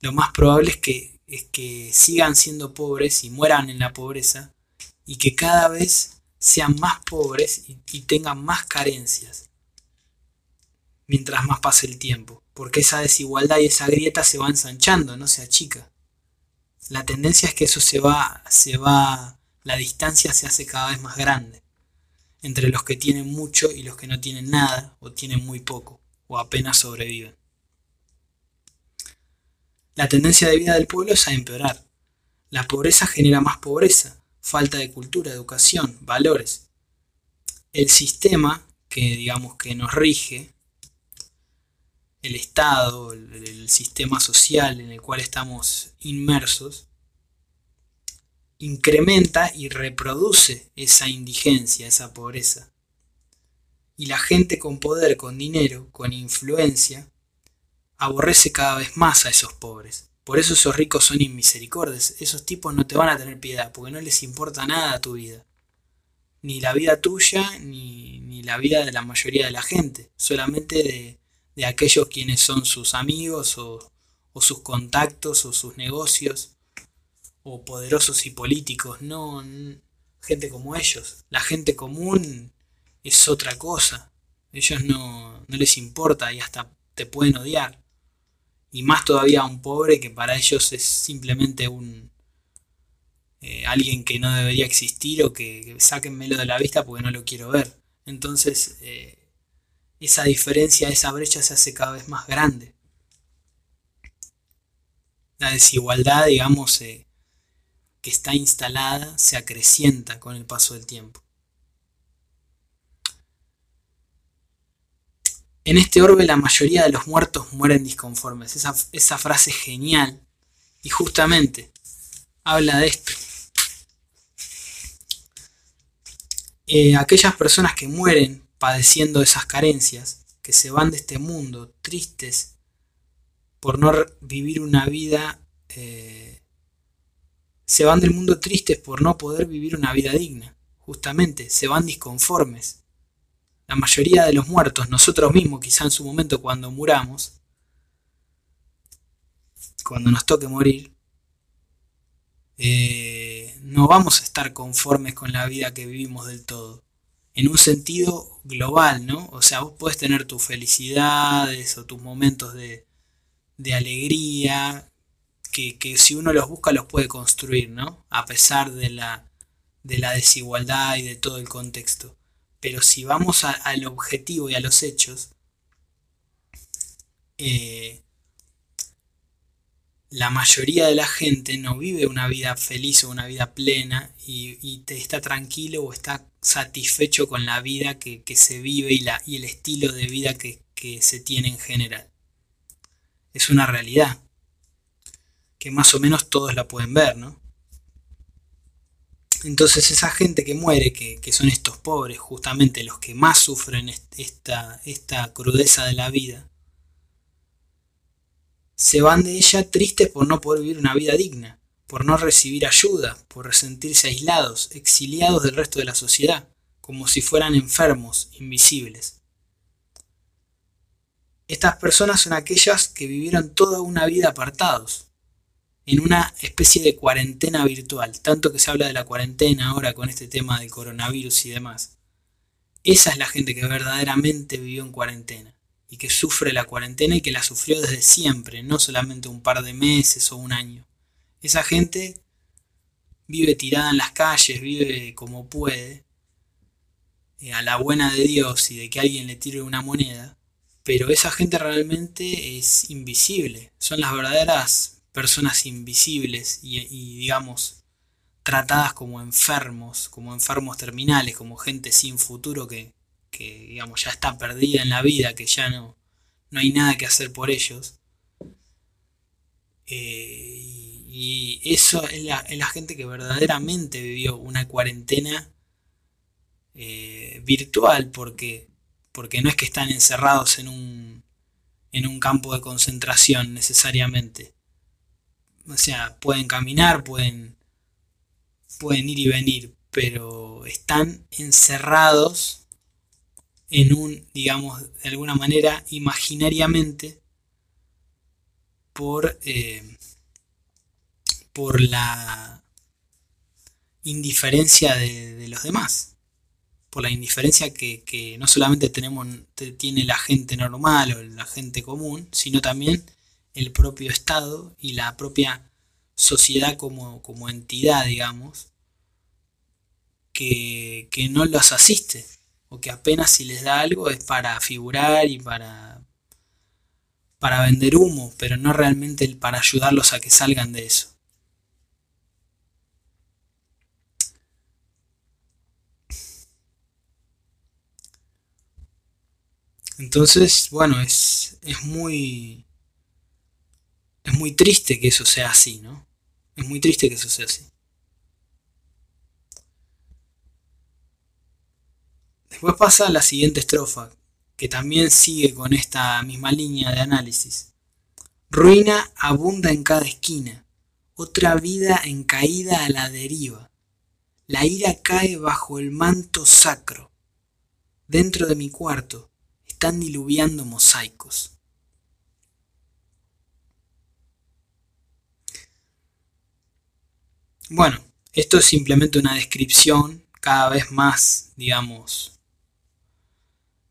lo más probable es que, es que sigan siendo pobres y mueran en la pobreza y que cada vez sean más pobres y, tengan más carencias mientras más pase el tiempo, porque esa desigualdad y esa grieta se va ensanchando, no se achica. La tendencia es que eso se va, se va, la distancia se hace cada vez más grande entre los que tienen mucho y los que no tienen nada o tienen muy poco o apenas sobreviven. La tendencia de vida del pueblo es a empeorar. La pobreza genera más pobreza, falta de cultura, educación, valores. El sistema que digamos que nos rige, el Estado, el sistema social en el cual estamos inmersos, incrementa y reproduce esa indigencia, esa pobreza. Y la gente con poder, con dinero, con influencia, aborrece cada vez más a esos pobres. Por eso esos ricos son inmisericordes. Esos tipos no te van a tener piedad, porque no les importa nada tu vida. Ni la vida tuya, ni, la vida de la mayoría de la gente. Solamente de, aquellos quienes son sus amigos o, o sus contactos o sus negocios o poderosos y políticos, no gente como ellos. La gente común es otra cosa. Ellos no, no les importa y hasta te pueden odiar. Y más todavía a un pobre que para ellos es simplemente un eh, alguien que no debería existir o que, que, sáquenmelo de la vista porque no lo quiero ver. Entonces eh, esa diferencia, esa brecha se hace cada vez más grande. La desigualdad, digamos, eh, que está instalada se acrecienta con el paso del tiempo. En este orbe la mayoría de los muertos mueren disconformes. Esa, frase es genial y justamente habla de esto. Eh, aquellas personas que mueren padeciendo esas carencias, que se van de este mundo tristes por no vivir una vida eh, se van del mundo tristes por no poder vivir una vida digna. Justamente, se van disconformes. La mayoría de los muertos, nosotros mismos, quizá en su momento cuando muramos, cuando nos toque morir, eh, no vamos a estar conformes con la vida que vivimos del todo. En un sentido global, ¿no? O sea, vos podés tener tus felicidades o tus momentos de, de alegría, que, si uno los busca los puede construir, ¿no? A pesar de la, de la desigualdad y de todo el contexto. Pero si vamos al objetivo y a los hechos, eh, la mayoría de la gente no vive una vida feliz o una vida plena y, te está tranquilo o está satisfecho con la vida que, se vive y, la, y el estilo de vida que, que se tiene en general. es una realidad que más o menos todos la pueden ver, ¿no? Entonces esa gente que muere, que, son estos pobres, justamente los que más sufren esta, esta crudeza de la vida, se van de ella tristes por no poder vivir una vida digna, por no recibir ayuda, por sentirse aislados, exiliados del resto de la sociedad, como si fueran enfermos, invisibles. Estas personas son aquellas que vivieron toda una vida apartados, en una especie de cuarentena virtual, tanto que se habla de la cuarentena ahora con este tema del coronavirus y demás. Esa es la gente que verdaderamente vivió en cuarentena y que sufre la cuarentena y que la sufrió desde siempre, no solamente un par de meses o un año. Esa gente vive tirada en las calles, vive como puede, eh, a la buena de Dios y de que alguien le tire una moneda, pero esa gente realmente es invisible, son las verdaderas personas invisibles y, digamos tratadas como enfermos, como enfermos terminales, como gente sin futuro que, digamos ya está perdida en la vida, que ya no, no hay nada que hacer por ellos. Eh, eso es la, gente que verdaderamente vivió una cuarentena eh, virtual, porque, porque no es que están encerrados en un, en un campo de concentración necesariamente. O sea, pueden caminar, pueden, pueden ir y venir, pero están encerrados en un, digamos, de alguna manera, imaginariamente, por, eh, por la indiferencia de, los demás, por la indiferencia que, que, no solamente tenemos, tiene la gente normal o la gente común, sino también el propio Estado y la propia sociedad como, como entidad, digamos, que, que, no los asiste, o que apenas si les da algo es para figurar y para, para vender humo, pero no realmente para ayudarlos a que salgan de eso. Entonces, bueno, es, es muy es muy triste que eso sea así, ¿no? Es muy triste que eso sea así. Después pasa la siguiente estrofa, que también sigue con esta misma línea de análisis. Ruina abunda en cada esquina, otra vida en caída a la deriva. La ira cae bajo el manto sacro. Dentro de mi cuarto están diluviando mosaicos. Bueno, esto es simplemente una descripción cada vez más, digamos,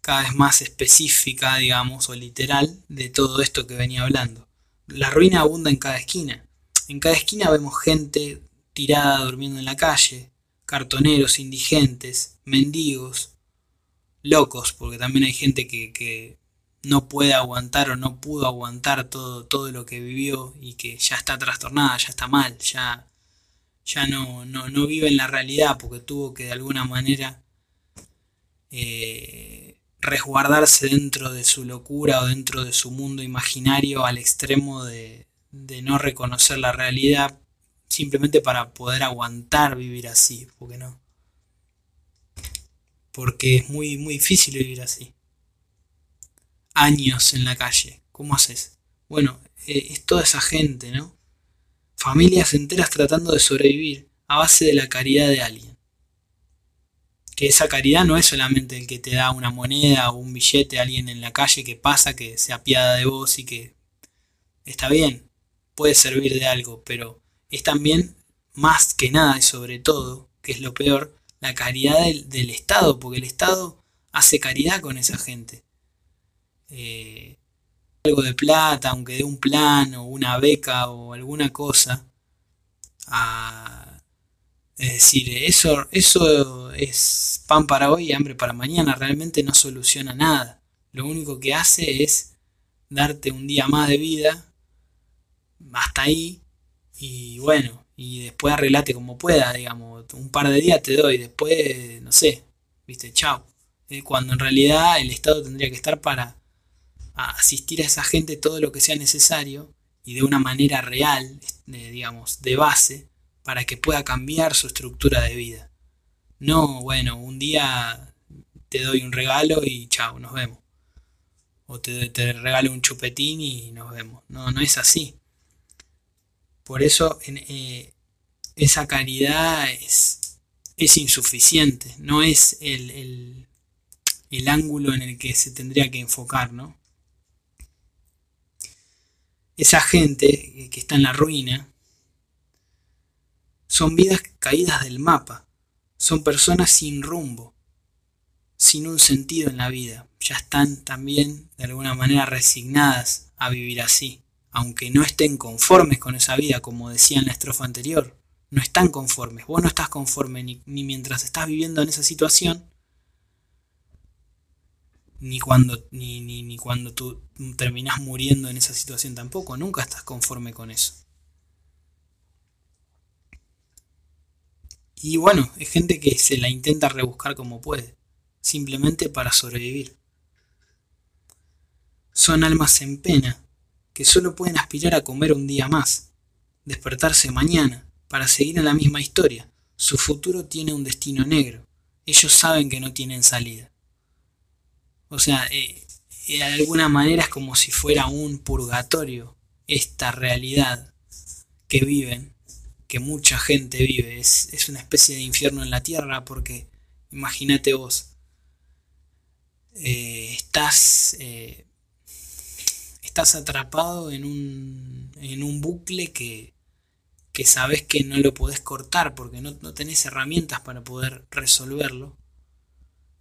cada vez más específica, digamos, o literal de todo esto que venía hablando. La ruina abunda en cada esquina. En cada esquina vemos gente tirada durmiendo en la calle, cartoneros, indigentes, mendigos, locos, porque también hay gente que, que, no puede aguantar o no pudo aguantar todo, todo lo que vivió y que ya está trastornada, ya está mal, ya ya no, no, vive en la realidad porque tuvo que de alguna manera eh, resguardarse dentro de su locura o dentro de su mundo imaginario al extremo de, no reconocer la realidad simplemente para poder aguantar vivir así, porque no. Porque es muy, muy difícil vivir así. Años en la calle. ¿Cómo haces? Bueno, eh, es toda esa gente, ¿no? familias enteras tratando de sobrevivir a base de la caridad de alguien. Que esa caridad no es solamente el que te da una moneda o un billete a alguien en la calle que pasa, que se apiada de vos y que está bien, puede servir de algo, pero es también más que nada y sobre todo, que es lo peor, la caridad del, Estado, porque el Estado hace caridad con esa gente. Eh, algo de plata, aunque de un plan o una beca o alguna cosa. es decir, eso, eso es pan para hoy y hambre para mañana. Realmente no soluciona nada. Lo único que hace es darte un día más de vida. Hasta ahí. Y bueno, y después arreglate como pueda, digamos. Un par de días te doy. Después, no sé, viste, chao. Eh, cuando en realidad el Estado tendría que estar para asistir a esa gente todo lo que sea necesario y de una manera real, digamos, de base, para que pueda cambiar su estructura de vida. No, bueno, un día te doy un regalo y chao, nos vemos. O te, te regalo un chupetín y nos vemos. No, no es así. Por eso eh, esa caridad es, insuficiente, no es el, el, el ángulo en el que se tendría que enfocar, ¿no? Esa gente que está en la ruina son vidas caídas del mapa, son personas sin rumbo, sin un sentido en la vida. Ya están también de alguna manera resignadas a vivir así, aunque no estén conformes con esa vida, como decía en la estrofa anterior. No están conformes, vos no estás conforme ni, mientras estás viviendo en esa situación, ni cuando, ni, ni, cuando tú terminás muriendo en esa situación tampoco, nunca estás conforme con eso. Y bueno, es gente que se la intenta rebuscar como puede, simplemente para sobrevivir. Son almas en pena, que solo pueden aspirar a comer un día más, despertarse mañana, para seguir en la misma historia. Su futuro tiene un destino negro. Ellos saben que no tienen salida. O sea, eh, de alguna manera es como si fuera un purgatorio esta realidad que viven que mucha gente vive. Es, una especie de infierno en la tierra porque imagínate vos, eh, estás, eh, estás atrapado en un, en un bucle que, que sabes que no lo podés cortar porque no, no tenés herramientas para poder resolverlo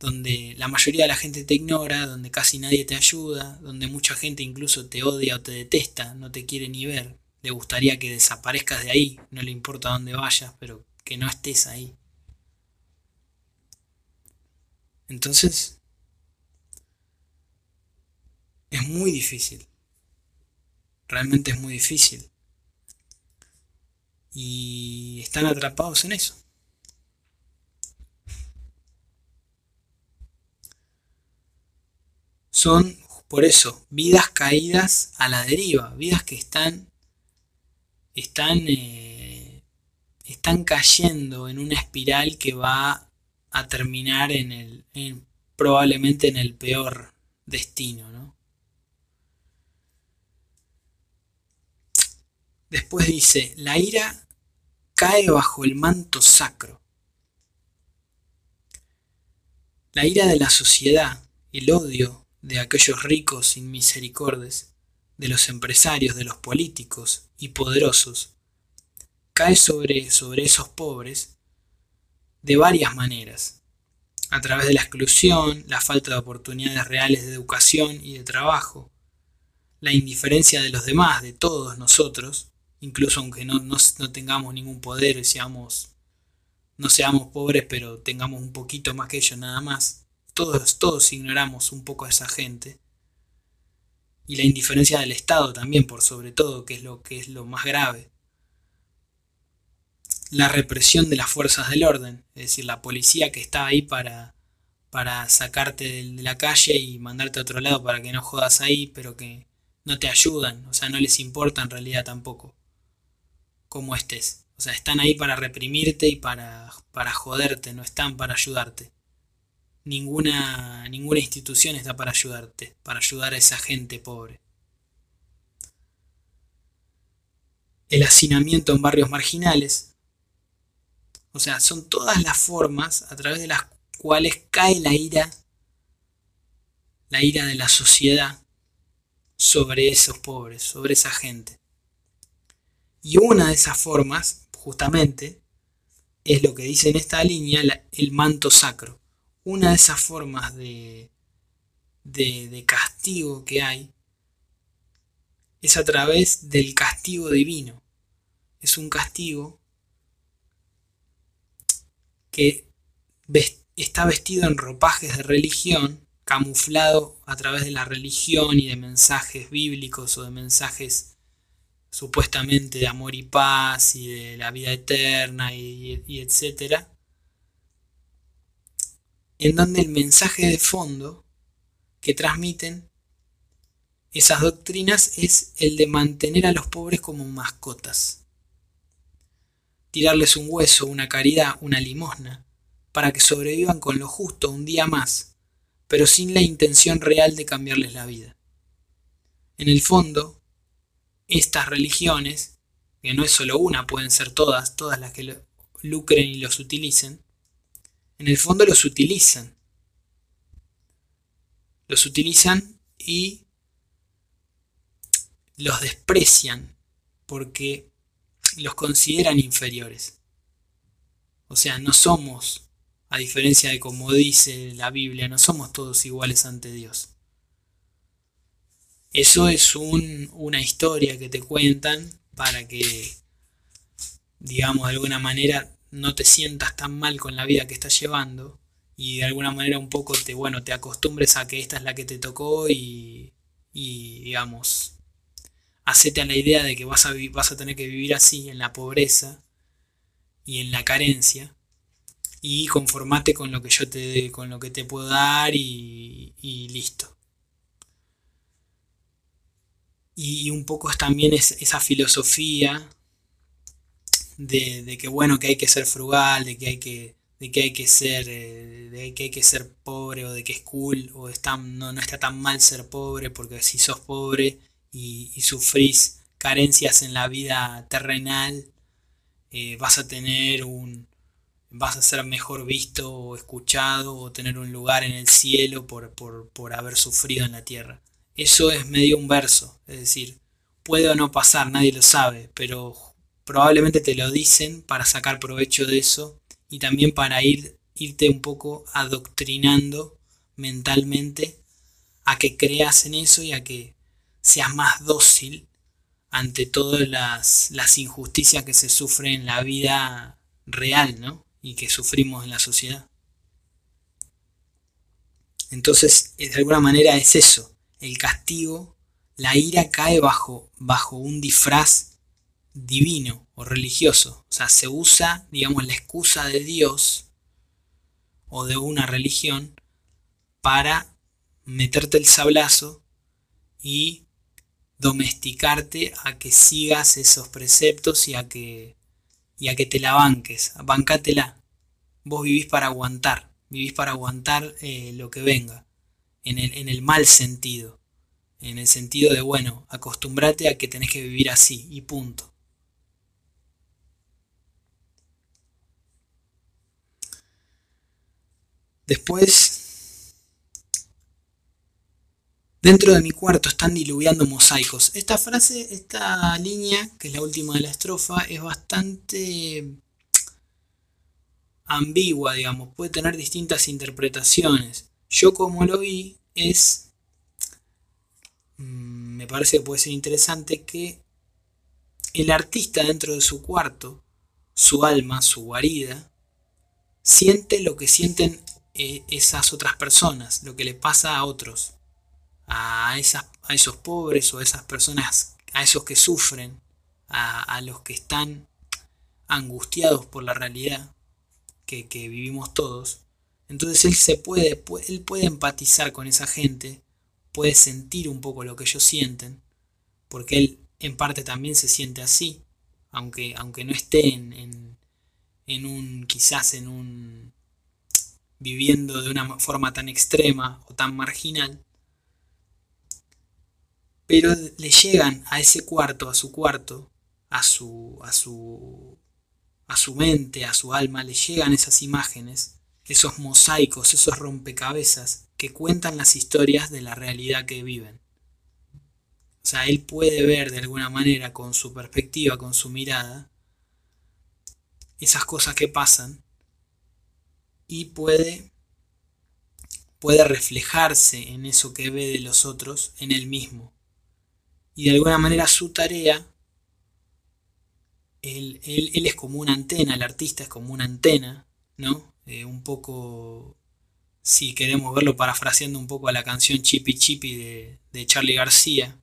donde la mayoría de la gente te ignora, donde casi nadie te ayuda, donde mucha gente incluso te odia o te detesta, no te quiere ni ver le gustaría que desaparezcas de ahí, no le importa dónde vayas, pero que no estés ahí. Entonces, es muy difícil. Realmente es muy difícil. Y están atrapados en eso. Son, por eso, vidas caídas a la deriva, vidas que están están, eh, están cayendo en una espiral que va a terminar en el, probablemente en el peor destino. ¿no? Después dice, la ira cae bajo el manto sacro. La ira de la sociedad, el odio de aquellos ricos sin misericordes, de los empresarios, de los políticos y poderosos, cae sobre, sobre esos pobres de varias maneras, a través de la exclusión, la falta de oportunidades reales de educación y de trabajo, la indiferencia de los demás, de todos nosotros, incluso aunque no, no, tengamos ningún poder seamos, no seamos pobres, pero tengamos un poquito más que ellos nada más, todos, todos ignoramos un poco a esa gente y la indiferencia del Estado también, por sobre todo, que es lo que es lo más grave. La represión de las fuerzas del orden, es decir, la policía que está ahí para, para sacarte de la calle y mandarte a otro lado para que no jodas ahí, pero que no te ayudan, o sea, no les importa en realidad tampoco cómo estés. O sea, están ahí para reprimirte y para, para joderte, no están para ayudarte ninguna, ninguna institución está para ayudarte, para ayudar a esa gente pobre. El hacinamiento en barrios marginales. O sea, son todas las formas a través de las cuales cae la ira, la ira de la sociedad sobre esos pobres, sobre esa gente. Y una de esas formas, justamente, es lo que dice en esta línea el manto sacro una de esas formas de, de, castigo que hay es a través del castigo divino. Es un castigo que está vestido en ropajes de religión, camuflado a través de la religión y de mensajes bíblicos o de mensajes supuestamente de amor y paz y de la vida eterna y, etcétera en donde el mensaje de fondo que transmiten esas doctrinas es el de mantener a los pobres como mascotas. Tirarles un hueso, una caridad, una limosna, para que sobrevivan con lo justo un día más, pero sin la intención real de cambiarles la vida. En el fondo, estas religiones, que no es solo una, pueden ser todas, todas las que lucren y los utilicen, en el fondo los utilizan. Los utilizan y los desprecian porque los consideran inferiores. O sea, no somos, a diferencia de como dice la Biblia, no somos todos iguales ante Dios. Eso es una historia que te cuentan para que, digamos, de alguna manera no te sientas tan mal con la vida que estás llevando y de alguna manera un poco te, bueno, te acostumbres a que esta es la que te tocó y, y digamos, hacete a la idea de que vas a, vas a tener que vivir así, en la pobreza y en la carencia, y conformate con lo que yo te, con lo que te puedo dar y, listo. Y, un poco es también esa filosofía de, que bueno, que hay que ser frugal, de que hay que, de que hay que ser, eh, de que hay que ser pobre o de que es cool o está, no, no está tan mal ser pobre porque si sos pobre y, sufrís carencias en la vida terrenal, eh, vas a tener un. vas a ser mejor visto o escuchado o tener un lugar en el cielo por, por haber sufrido en la tierra. Eso es medio un verso, es decir, puede o no pasar, nadie lo sabe, pero probablemente te lo dicen para sacar provecho de eso y también para ir, irte un poco adoctrinando mentalmente a que creas en eso y a que seas más dócil ante todas las, injusticias que se sufren en la vida real, ¿no? Y que sufrimos en la sociedad. Entonces, de alguna manera es eso, el castigo, la ira cae bajo, bajo un disfraz divino o religioso. O sea, se usa, digamos, la excusa de Dios o de una religión para meterte el sablazo y domesticarte a que sigas esos preceptos y a que, y a que te la banques. Bancátela. Vos vivís para aguantar. Vivís para aguantar eh, lo que venga. En el, mal sentido. En el sentido de, bueno, acostumbrate a que tenés que vivir así y punto. Después Dentro de mi cuarto están diluviando mosaicos. Esta frase, esta línea, que es la última de la estrofa, es bastante ambigua, digamos. Puede tener distintas interpretaciones. Yo como lo vi es... Mm, me parece que puede ser interesante que el artista dentro de su cuarto, su alma, su guarida, siente lo que sienten eh, esas otras personas, lo que le pasa a otros a, a esos pobres o a esas personas, a esos que sufren, a, los que están angustiados por la realidad que, vivimos todos. Entonces él se puede, él puede empatizar con esa gente, puede sentir un poco lo que ellos sienten, porque él en parte también se siente así, aunque, aunque no esté en, en un, quizás en un, viviendo de una forma tan extrema o tan marginal, pero le llegan a ese cuarto, a su cuarto, a su, a su, a su mente, a su alma, le llegan esas imágenes, esos mosaicos, esos rompecabezas que cuentan las historias de la realidad que viven. O sea, él puede ver de alguna manera con su perspectiva, con su mirada, esas cosas que pasan y puede puede reflejarse en eso que ve de los otros en él mismo y de alguna manera su tarea, él, es como una antena, el artista es como una antena, ¿no? Eh, un poco, si queremos verlo parafraseando un poco a la canción Chippy Chippy de, de Charlie García,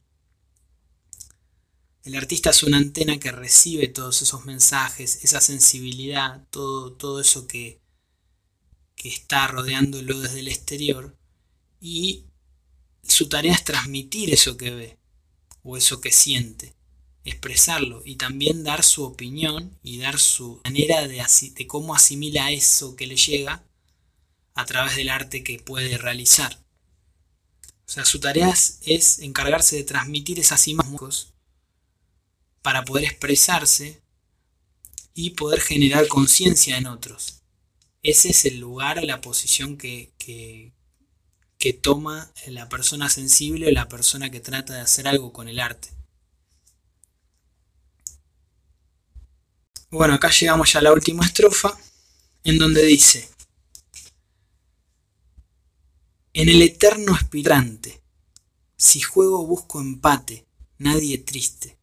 el artista es una antena que recibe todos esos mensajes, esa sensibilidad, todo, todo eso que, que está rodeándolo desde el exterior y su tarea es transmitir eso que ve o eso que siente, expresarlo y también dar su opinión y dar su manera de, de cómo asimila eso que le llega a través del arte que puede realizar. O sea, su tarea es encargarse de transmitir esas imágenes para poder expresarse y poder generar conciencia en otros. Ese es el lugar, la posición que, que, toma la persona sensible o la persona que trata de hacer algo con el arte. Bueno, acá llegamos ya a la última estrofa, en donde dice, en el eterno aspirante, si juego busco empate, nadie triste.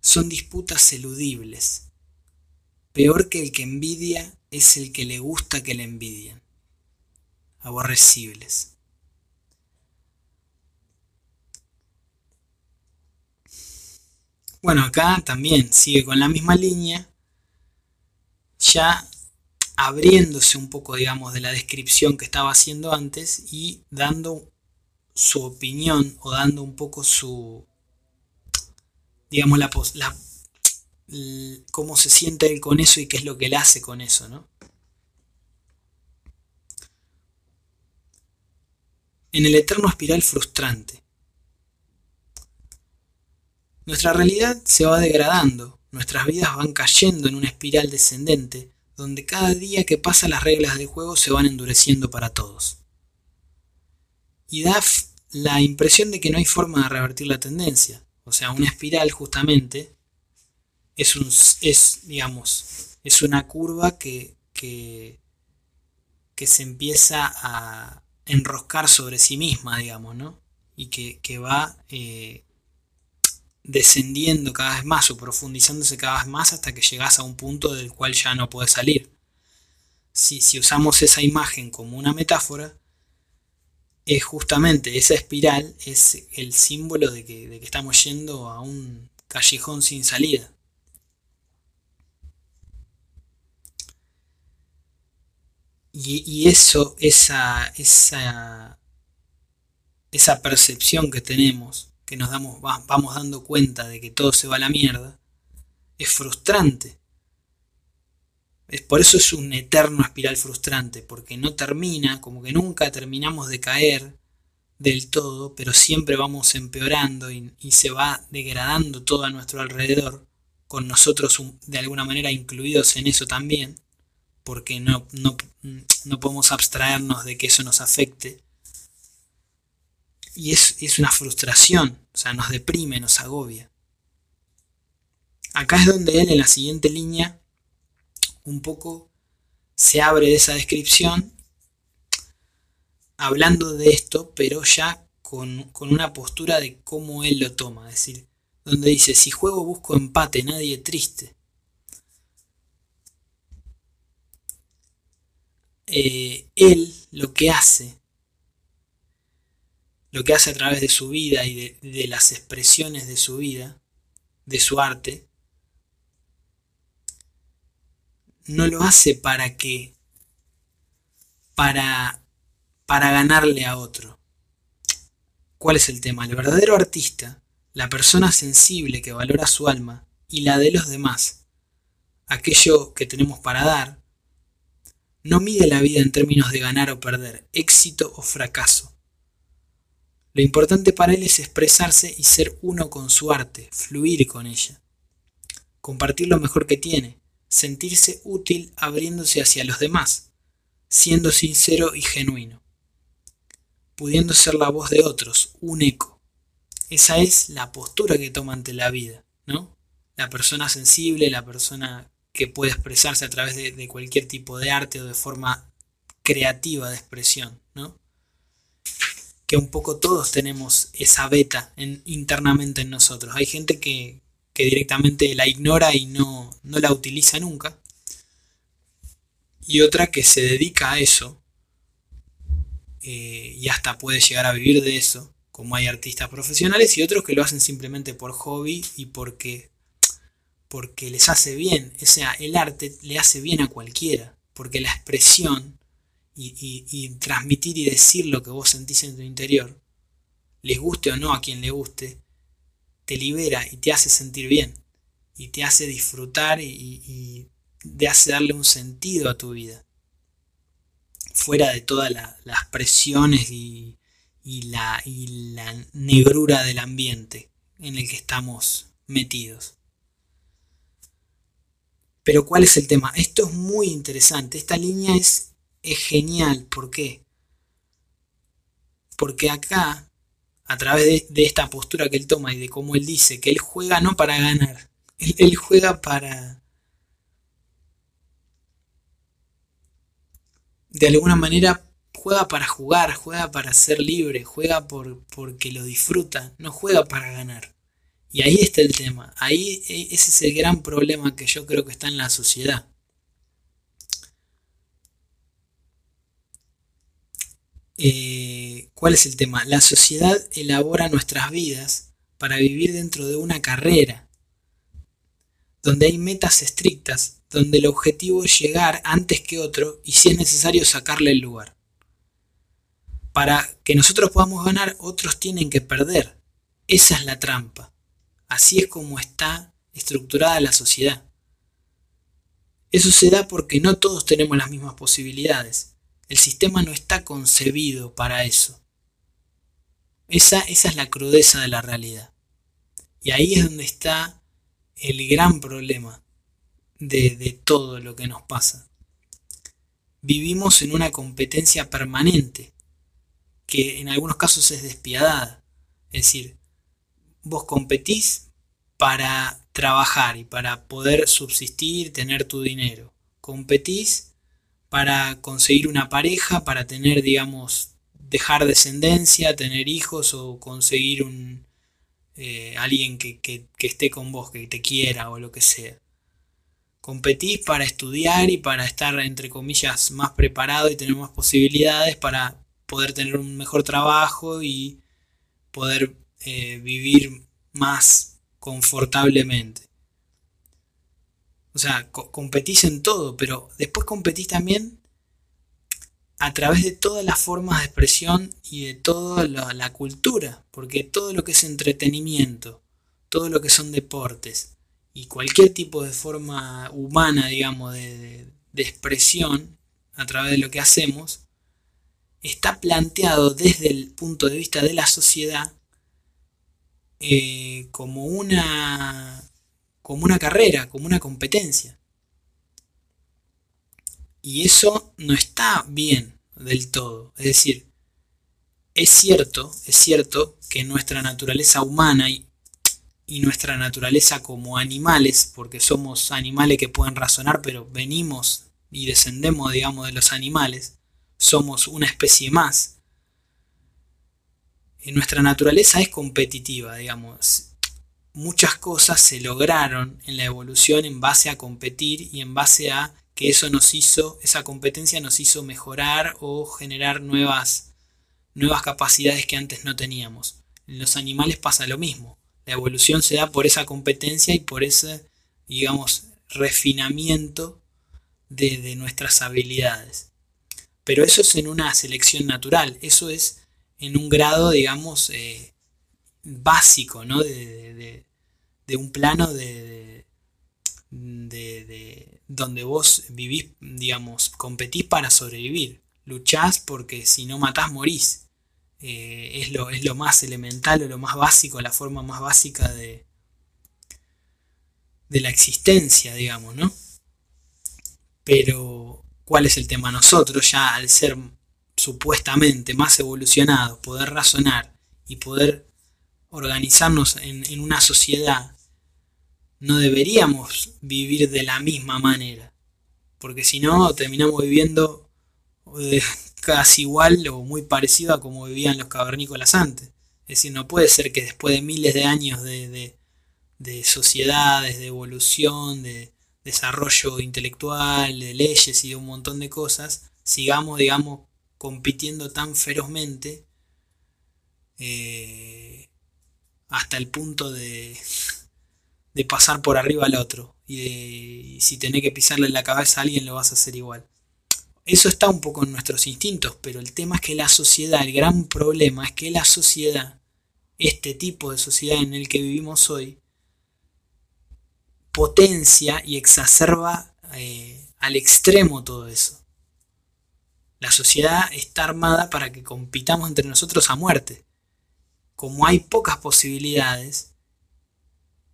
Son disputas eludibles. Peor que el que envidia es el que le gusta que le envidien. Aborrecibles. Bueno, acá también sigue con la misma línea, ya abriéndose un poco, digamos, de la descripción que estaba haciendo antes y dando su opinión o dando un poco su, digamos, la, la cómo se siente él con eso y qué es lo que él hace con eso, ¿no? En el eterno espiral frustrante. Nuestra realidad se va degradando, nuestras vidas van cayendo en una espiral descendente donde cada día que pasa las reglas del juego se van endureciendo para todos. Y da la impresión de que no hay forma de revertir la tendencia. O sea, una espiral justamente es un es, digamos, es una curva que, que, se empieza a enroscar sobre sí misma, digamos, ¿no? Y que, va eh, descendiendo cada vez más o profundizándose cada vez más hasta que llegas a un punto del cual ya no puedes salir. Si, usamos esa imagen como una metáfora, es justamente esa espiral, es el símbolo de que, estamos yendo a un callejón sin salida. Y, eso, esa, esa, esa percepción que tenemos que nos damos, vamos dando cuenta de que todo se va a la mierda, es frustrante. Es, por eso es un eterno espiral frustrante, porque no termina, como que nunca terminamos de caer del todo, pero siempre vamos empeorando y, se va degradando todo a nuestro alrededor, con nosotros de alguna manera incluidos en eso también, porque no, no, no podemos abstraernos de que eso nos afecte y es, una frustración, o sea, nos deprime, nos agobia. Acá es donde él en la siguiente línea un poco se abre de esa descripción hablando de esto, pero ya con, con, una postura de cómo él lo toma. Es decir, donde dice, si juego busco empate, nadie triste. Eh, él lo que hace lo que hace a través de su vida y de, las expresiones de su vida, de su arte, no lo hace para qué, para, para ganarle a otro. ¿Cuál es el tema? El verdadero artista, la persona sensible que valora su alma y la de los demás, aquello que tenemos para dar, no mide la vida en términos de ganar o perder, éxito o fracaso. Lo importante para él es expresarse y ser uno con su arte, fluir con ella. Compartir lo mejor que tiene, sentirse útil abriéndose hacia los demás, siendo sincero y genuino. Pudiendo ser la voz de otros, un eco. Esa es la postura que toma ante la vida, ¿no? La persona sensible, la persona que puede expresarse a través de, cualquier tipo de arte o de forma creativa de expresión, ¿no? Que un poco todos tenemos esa beta internamente en nosotros. Hay gente que, directamente la ignora y no, la utiliza nunca. Y otra que se dedica a eso eh, y hasta puede llegar a vivir de eso, como hay artistas profesionales y otros que lo hacen simplemente por hobby y porque, porque les hace bien. O sea, el arte le hace bien a cualquiera, porque la expresión y, transmitir y decir lo que vos sentís en tu interior les guste o no a quien le guste, te libera y te hace sentir bien. Y te hace disfrutar y, te hace darle un sentido a tu vida. Fuera de todas las presiones y, la, y la negrura del ambiente en el que estamos metidos. Pero ¿cuál es el tema? Esto es muy interesante. Esta línea es, es genial. ¿Por qué? Porque acá, a través de, esta postura que él toma y de cómo él dice que él juega no para ganar, él, juega para... De alguna manera juega para jugar, juega para ser libre, juega por, porque lo disfruta, no juega para ganar. Y ahí está el tema, ahí e, ese es el gran problema que yo creo que está en la sociedad. Eh, ¿Cuál es el tema? La sociedad elabora nuestras vidas para vivir dentro de una carrera, donde hay metas estrictas, donde el objetivo es llegar antes que otro y si es necesario sacarle el lugar. Para que nosotros podamos ganar, otros tienen que perder. Esa es la trampa. Así es como está estructurada la sociedad. Eso se da porque no todos tenemos las mismas posibilidades. El sistema no está concebido para eso. Esa, esa es la crudeza de la realidad. Y ahí es donde está el gran problema de, de todo lo que nos pasa. Vivimos en una competencia permanente, que en algunos casos es despiadada. Es decir, vos competís para trabajar y para poder subsistir, tener tu dinero. Competís para conseguir una pareja, para tener, digamos, dejar descendencia, tener hijos o conseguir un eh, alguien que, que, esté con vos, que te quiera o lo que sea. Competís para estudiar y para estar, entre comillas, más preparado y tener más posibilidades para poder tener un mejor trabajo y poder eh, vivir más confortablemente. O sea, competís en todo, pero después competís también a través de todas las formas de expresión y de toda la, cultura, porque todo lo que es entretenimiento, todo lo que son deportes y cualquier tipo de forma humana, digamos, de expresión a través de lo que hacemos, está planteado desde el punto de vista de la sociedad eh, como, una, como una carrera, como una competencia. Y eso no está bien del todo. Es decir, es cierto, es cierto que nuestra naturaleza humana y, nuestra naturaleza como animales, porque somos animales que pueden razonar, pero venimos y descendemos, digamos, de los animales, somos una especie más nuestra naturaleza es competitiva, digamos. Muchas cosas se lograron en la evolución en base a competir y en base a que eso nos hizo, esa competencia nos hizo mejorar o generar nuevas, nuevas capacidades que antes no teníamos. En los animales pasa lo mismo. La evolución se da por esa competencia y por ese, digamos, refinamiento de, de nuestras habilidades. Pero eso es en una selección natural, eso es en un grado, digamos, eh, básico, ¿no? De, un plano de, de, donde vos vivís, digamos, competís para sobrevivir, luchás porque si no matás morís. Eh, es, lo, es lo más elemental o lo más básico, la forma más básica de, de la existencia, digamos, ¿no? Pero, ¿cuál es el tema? Nosotros ya al ser supuestamente más evolucionados, poder razonar y poder organizarnos en, una sociedad, no deberíamos vivir de la misma manera. Porque si no, terminamos viviendo eh, casi igual o muy parecido a como vivían los cavernícolas antes. Es decir, no puede ser que después de miles de años de, de sociedades, de evolución, de desarrollo intelectual, de leyes y de un montón de cosas, sigamos, digamos, compitiendo tan ferozmente eh, hasta el punto de, de pasar por arriba al otro. Y, si tenés que pisarle en la cabeza a alguien lo vas a hacer igual. Eso está un poco en nuestros instintos, pero el tema es que la sociedad, el gran problema es que la sociedad este tipo de sociedad en el que vivimos hoy potencia y exacerba eh, al extremo todo eso. La sociedad está armada para que compitamos entre nosotros a muerte. Como hay pocas posibilidades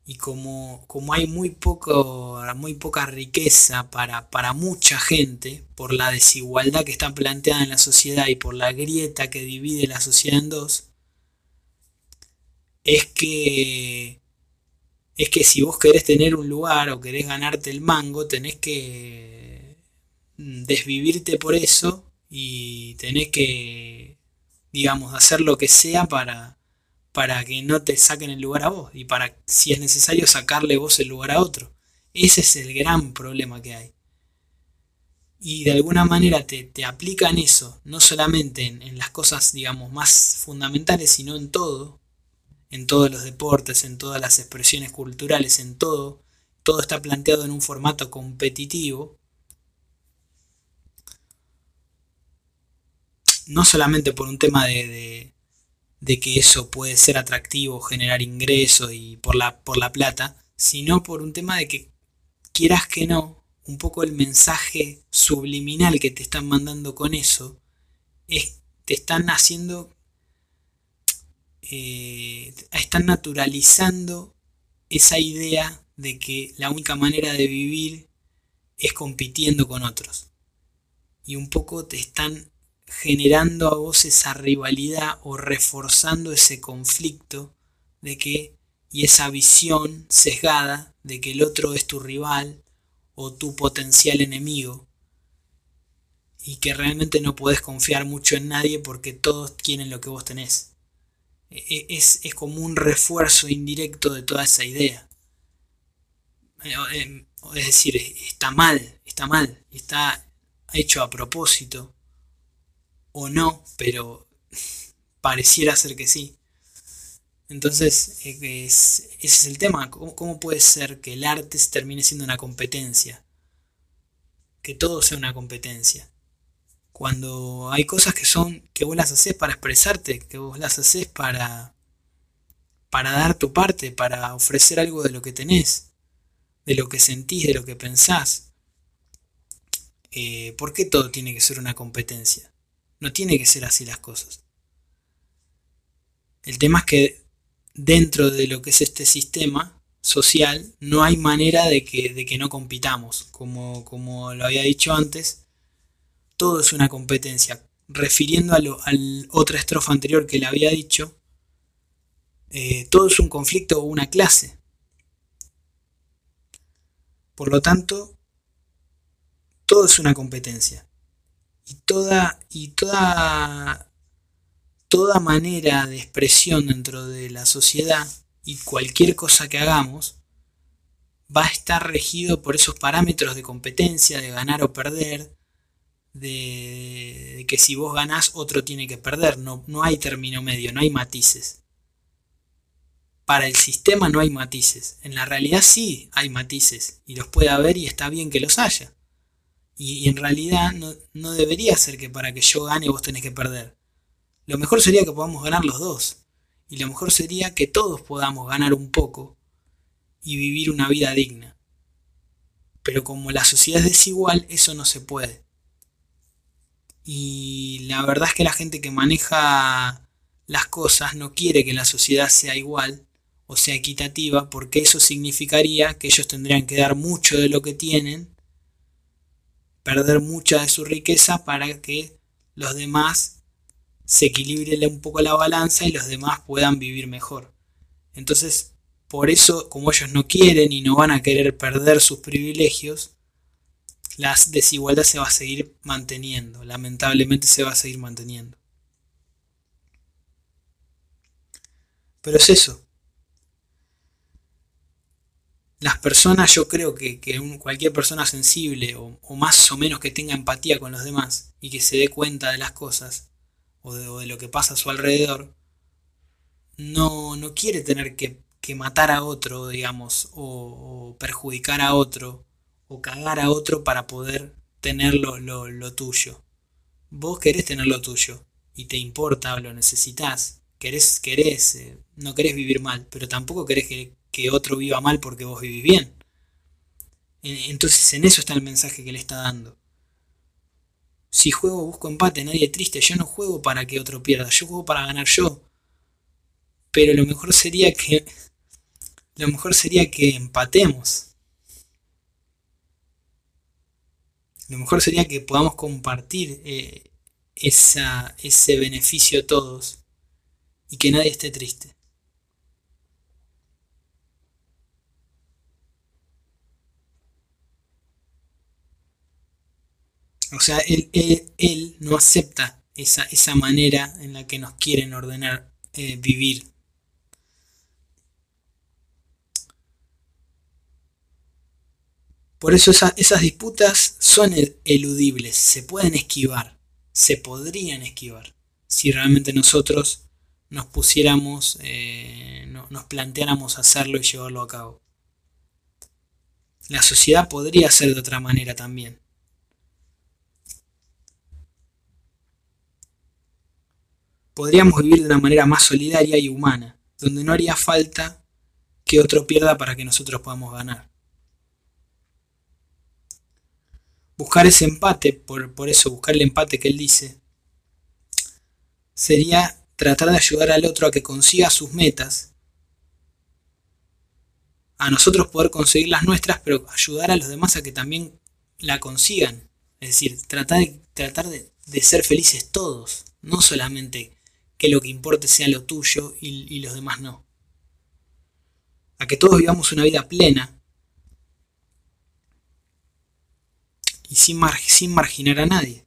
y como, como hay muy, poco, muy poca riqueza para, para mucha gente, por la desigualdad que está planteada en la sociedad y por la grieta que divide la sociedad en dos, es que es que si vos querés tener un lugar o querés ganarte el mango, tenés que desvivirte por eso y tenés que, digamos, hacer lo que sea para, para que no te saquen el lugar a vos y para, si es necesario, sacarle vos el lugar a otro. Ese es el gran problema que hay. Y de alguna manera te, te aplican eso, no solamente en, en las cosas, digamos, más fundamentales, sino en todo, en todos los deportes, en todas las expresiones culturales, en todo. Todo está planteado en un formato competitivo. No solamente por un tema de, de, que eso puede ser atractivo, generar ingresos y por la, por la plata, sino por un tema de que quieras que no, un poco el mensaje subliminal que te están mandando con eso es te están haciendo eh, están naturalizando esa idea de que la única manera de vivir es compitiendo con otros. Y un poco te están generando a vos esa rivalidad o reforzando ese conflicto de que y esa visión sesgada de que el otro es tu rival o tu potencial enemigo y que realmente no podés confiar mucho en nadie porque todos quieren lo que vos tenés. E, es, como un refuerzo indirecto de toda esa idea. Eh, em, es decir, está mal, está mal, está hecho a propósito, o no, pero pareciera ser que sí. Entonces, e, ese es el tema. ¿Cómo, ¿Cómo, puede ser que el arte termine siendo una competencia? Que todo sea una competencia cuando hay cosas que son que vos las haces para expresarte, que vos las haces para para dar tu parte, para ofrecer algo de lo que tenés, de lo que sentís, de lo que pensás. Eh, ¿Por qué todo tiene que ser una competencia? No tiene que ser así las cosas. El tema es que dentro de lo que es este sistema social no hay manera de que, de que no compitamos. Como, como lo había dicho antes, todo es una competencia. Refiriendo a, lo, otra estrofa anterior que le había dicho, eh, todo es un conflicto o una clase. Por lo tanto, todo es una competencia. Y toda, y toda, toda manera de expresión dentro de la sociedad y cualquier cosa que hagamos va a estar regido por esos parámetros de competencia, de ganar o perder, de, que si vos ganás otro tiene que perder, no, no hay término medio, no hay matices. Para el sistema no hay matices, en la realidad sí hay matices y los puede haber y está bien que los haya. Y, en realidad no, no debería ser que para que yo gane vos tenés que perder. Lo mejor sería que podamos ganar los dos. Y lo mejor sería que todos podamos ganar un poco y vivir una vida digna. Pero como la sociedad es desigual, eso no se puede. Y la verdad es que la gente que maneja las cosas no quiere que la sociedad sea igual o sea equitativa porque eso significaría que ellos tendrían que dar mucho de lo que tienen, perder mucha de su riqueza para que los demás se equilibre un poco la balanza y los demás puedan vivir mejor. Entonces, por eso, como ellos no quieren y no van a querer perder sus privilegios, la desigualdad se va a seguir manteniendo, lamentablemente se va a seguir manteniendo. Pero es eso. Las personas, yo creo que, cualquier persona sensible o, más o menos que tenga empatía con los demás y que se dé cuenta de las cosas o de, lo que pasa a su alrededor, no, no quiere tener que, matar a otro, digamos, o perjudicar a otro o cagar a otro para poder tener lo, tuyo. Vos querés tener lo tuyo y te importa o lo necesitas, querés, querés, eh, no querés vivir mal, pero tampoco querés que, que otro viva mal porque vos vivís bien. Entonces en eso está el mensaje que le está dando. Si juego busco empate, nadie triste. Yo no juego para que otro pierda, yo juego para ganar yo. Pero lo mejor sería que. Lo mejor sería que empatemos. Lo mejor sería que podamos compartir eh, esa, ese beneficio todos y que nadie esté triste. O sea, él, él, no acepta esa, esa, manera en la que nos quieren ordenar eh, vivir. Por eso esas disputas son eludibles, se pueden esquivar, se podrían esquivar, si realmente nosotros nos pusiéramos, eh, nos planteáramos hacerlo y llevarlo a cabo. La sociedad podría ser de otra manera también. Podríamos vivir de una manera más solidaria y humana, donde no haría falta que otro pierda para que nosotros podamos ganar. Buscar ese empate, por, eso buscar el empate que él dice, sería tratar de ayudar al otro a que consiga sus metas, a nosotros poder conseguir las nuestras, pero ayudar a los demás a que también la consigan. Es decir, tratar, tratar de ser felices todos, no solamente que lo que importe sea lo tuyo y, los demás no. A que todos vivamos una vida plena y sin, sin marginar a nadie.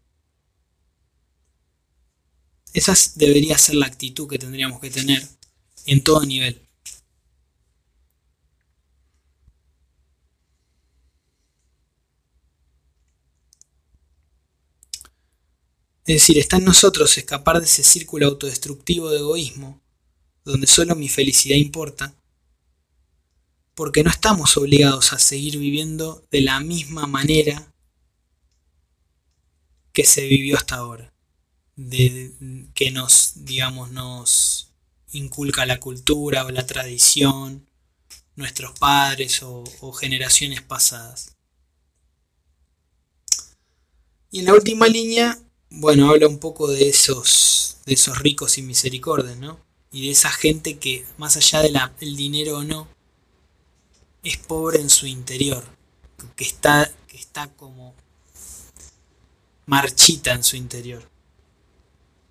Esa debería ser la actitud que tendríamos que tener en todo nivel. Es decir, está en nosotros escapar de ese círculo autodestructivo de egoísmo, donde solo mi felicidad importa, porque no estamos obligados a seguir viviendo de la misma manera que se vivió hasta ahora, de, que nos, digamos, nos inculca la cultura o la tradición, nuestros padres o, o generaciones pasadas. Y en la última línea bueno, habla un poco de esos, de esos ricos y misericordias, ¿no? Y de esa gente que, más allá del dinero o no, es pobre en su interior, que está, que está como marchita en su interior.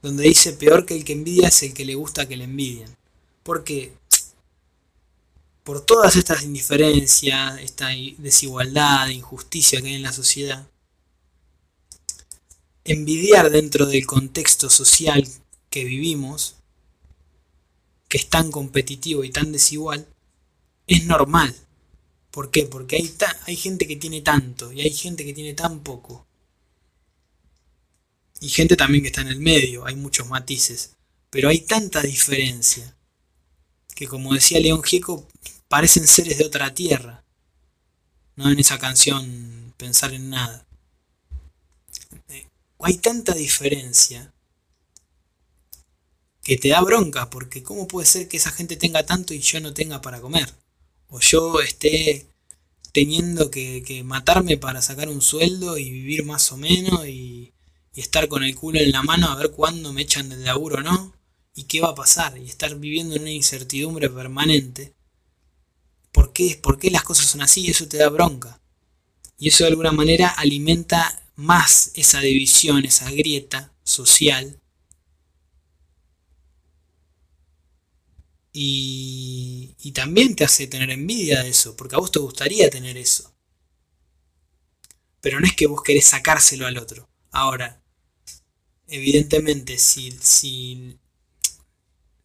Donde dice, peor que el que envidia es el que le gusta que le envidien. Porque por todas estas indiferencias, esta desigualdad, injusticia que hay en la sociedad, envidiar dentro del contexto social que vivimos, que es tan competitivo y tan desigual, es normal. ¿Por qué? Porque hay, gente que tiene tanto y hay gente que tiene tan poco. Y gente también que está en el medio, hay muchos matices. Pero hay tanta diferencia que como decía León Gieco, parecen seres de otra tierra. No en esa canción pensar en nada hay tanta diferencia que te da bronca, porque ¿cómo puede ser que esa gente tenga tanto y yo no tenga para comer? O yo esté teniendo que, matarme para sacar un sueldo y vivir más o menos y, estar con el culo en la mano a ver cuándo me echan del laburo o no y qué va a pasar y estar viviendo en una incertidumbre permanente. ¿Por qué? ¿Por qué las cosas son así? Eso te da bronca. Y eso de alguna manera alimenta más esa división, esa grieta social. Y, y, también te hace tener envidia de eso, porque a vos te gustaría tener eso. Pero no es que vos querés sacárselo al otro. Ahora, evidentemente, si, si,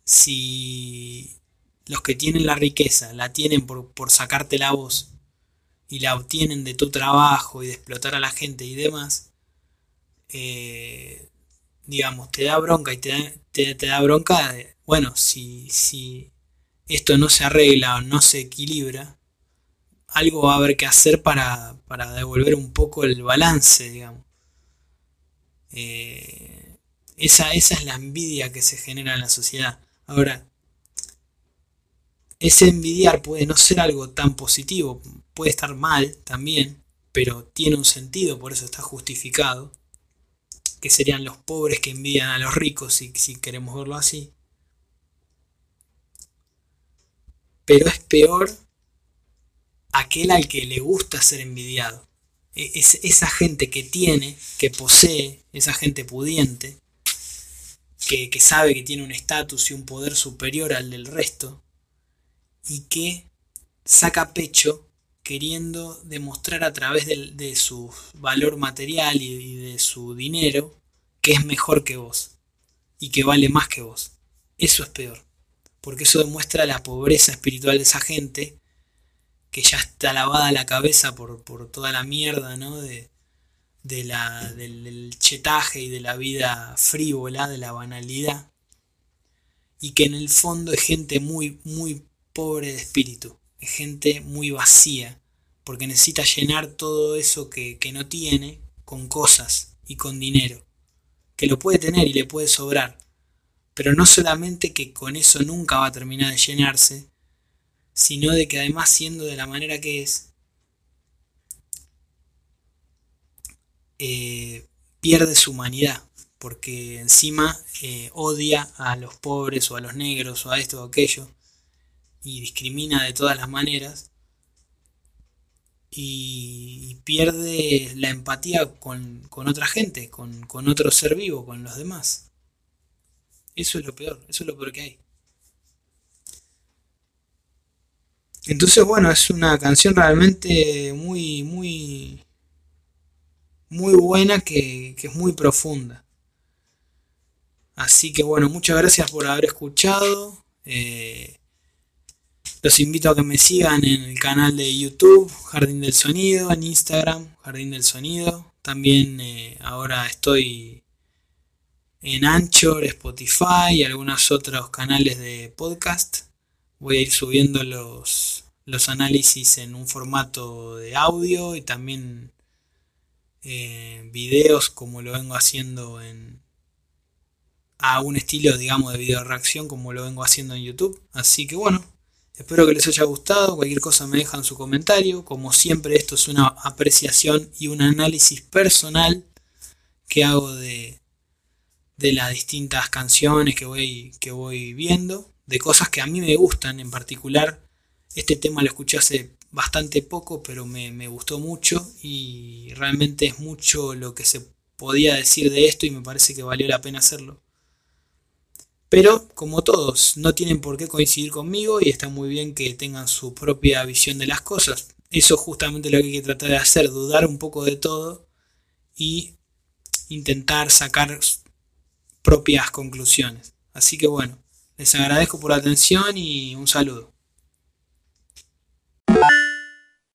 si los que tienen la riqueza la tienen por, por sacártela a vos y la obtienen de tu trabajo y de explotar a la gente y demás, eh, digamos, te da bronca y te da, te, da bronca, de, bueno, si, si esto no se arregla o no se equilibra, algo va a haber que hacer para, para devolver un poco el balance, digamos. Eh, esa, esa es la envidia que se genera en la sociedad. Ahora, ese envidiar puede no ser algo tan positivo, puede estar mal también, pero tiene un sentido, por eso está justificado, que serían los pobres que envidian a los ricos, si, queremos verlo así. Pero es peor aquel al que le gusta ser envidiado. E, es esa gente que tiene, que posee, esa gente pudiente, que sabe que tiene un estatus y un poder superior al del resto, y que saca pecho queriendo demostrar a través de, su valor material y, de su dinero que es mejor que vos y que vale más que vos. Eso es peor, porque eso demuestra la pobreza espiritual de esa gente que ya está lavada la cabeza por, toda la mierda, ¿no? De, la, del chetaje y de la vida frívola, de la banalidad. Y que en el fondo es gente muy, muy pobre de espíritu, gente muy vacía, porque necesita llenar todo eso que, no tiene con cosas y con dinero, que lo puede tener y le puede sobrar, pero no solamente que con eso nunca va a terminar de llenarse, sino de que además siendo de la manera que es, eh, pierde su humanidad, porque encima eh, odia a los pobres o a los negros o a esto o aquello, y discrimina de todas las maneras y pierde la empatía con, otra gente, con, con, otro ser vivo, con los demás. Eso es lo peor, eso es lo peor que hay. Entonces, bueno, es una canción realmente muy, muy, muy buena que, que es muy profunda. Así que bueno, muchas gracias por haber escuchado. Eh, los invito a que me sigan en el canal de YouTube, Jardín del Sonido, en Instagram, Jardín del Sonido. También eh, ahora estoy en Anchor, Spotify y algunos otros canales de podcast. Voy a ir subiendo los, los análisis en un formato de audio y también eh, videos como lo vengo haciendo en a un estilo digamos de video reacción como lo vengo haciendo en YouTube. Así que bueno, Espero que les haya gustado, cualquier cosa me dejan su comentario. Como siempre esto es una apreciación y un análisis personal que hago de, de las distintas canciones que voy, que voy viendo, de cosas que a mí me gustan en particular. Este tema lo escuché hace bastante poco, pero me, me gustó mucho y realmente es mucho lo que se podía decir de esto y me parece que valió la pena hacerlo. Pero, como todos, no tienen por qué coincidir conmigo y está muy bien que tengan su propia visión de las cosas. Eso es justamente lo que hay que tratar de hacer, dudar un poco de todo y intentar sacar propias conclusiones. Así que bueno, les agradezco por la atención y un saludo.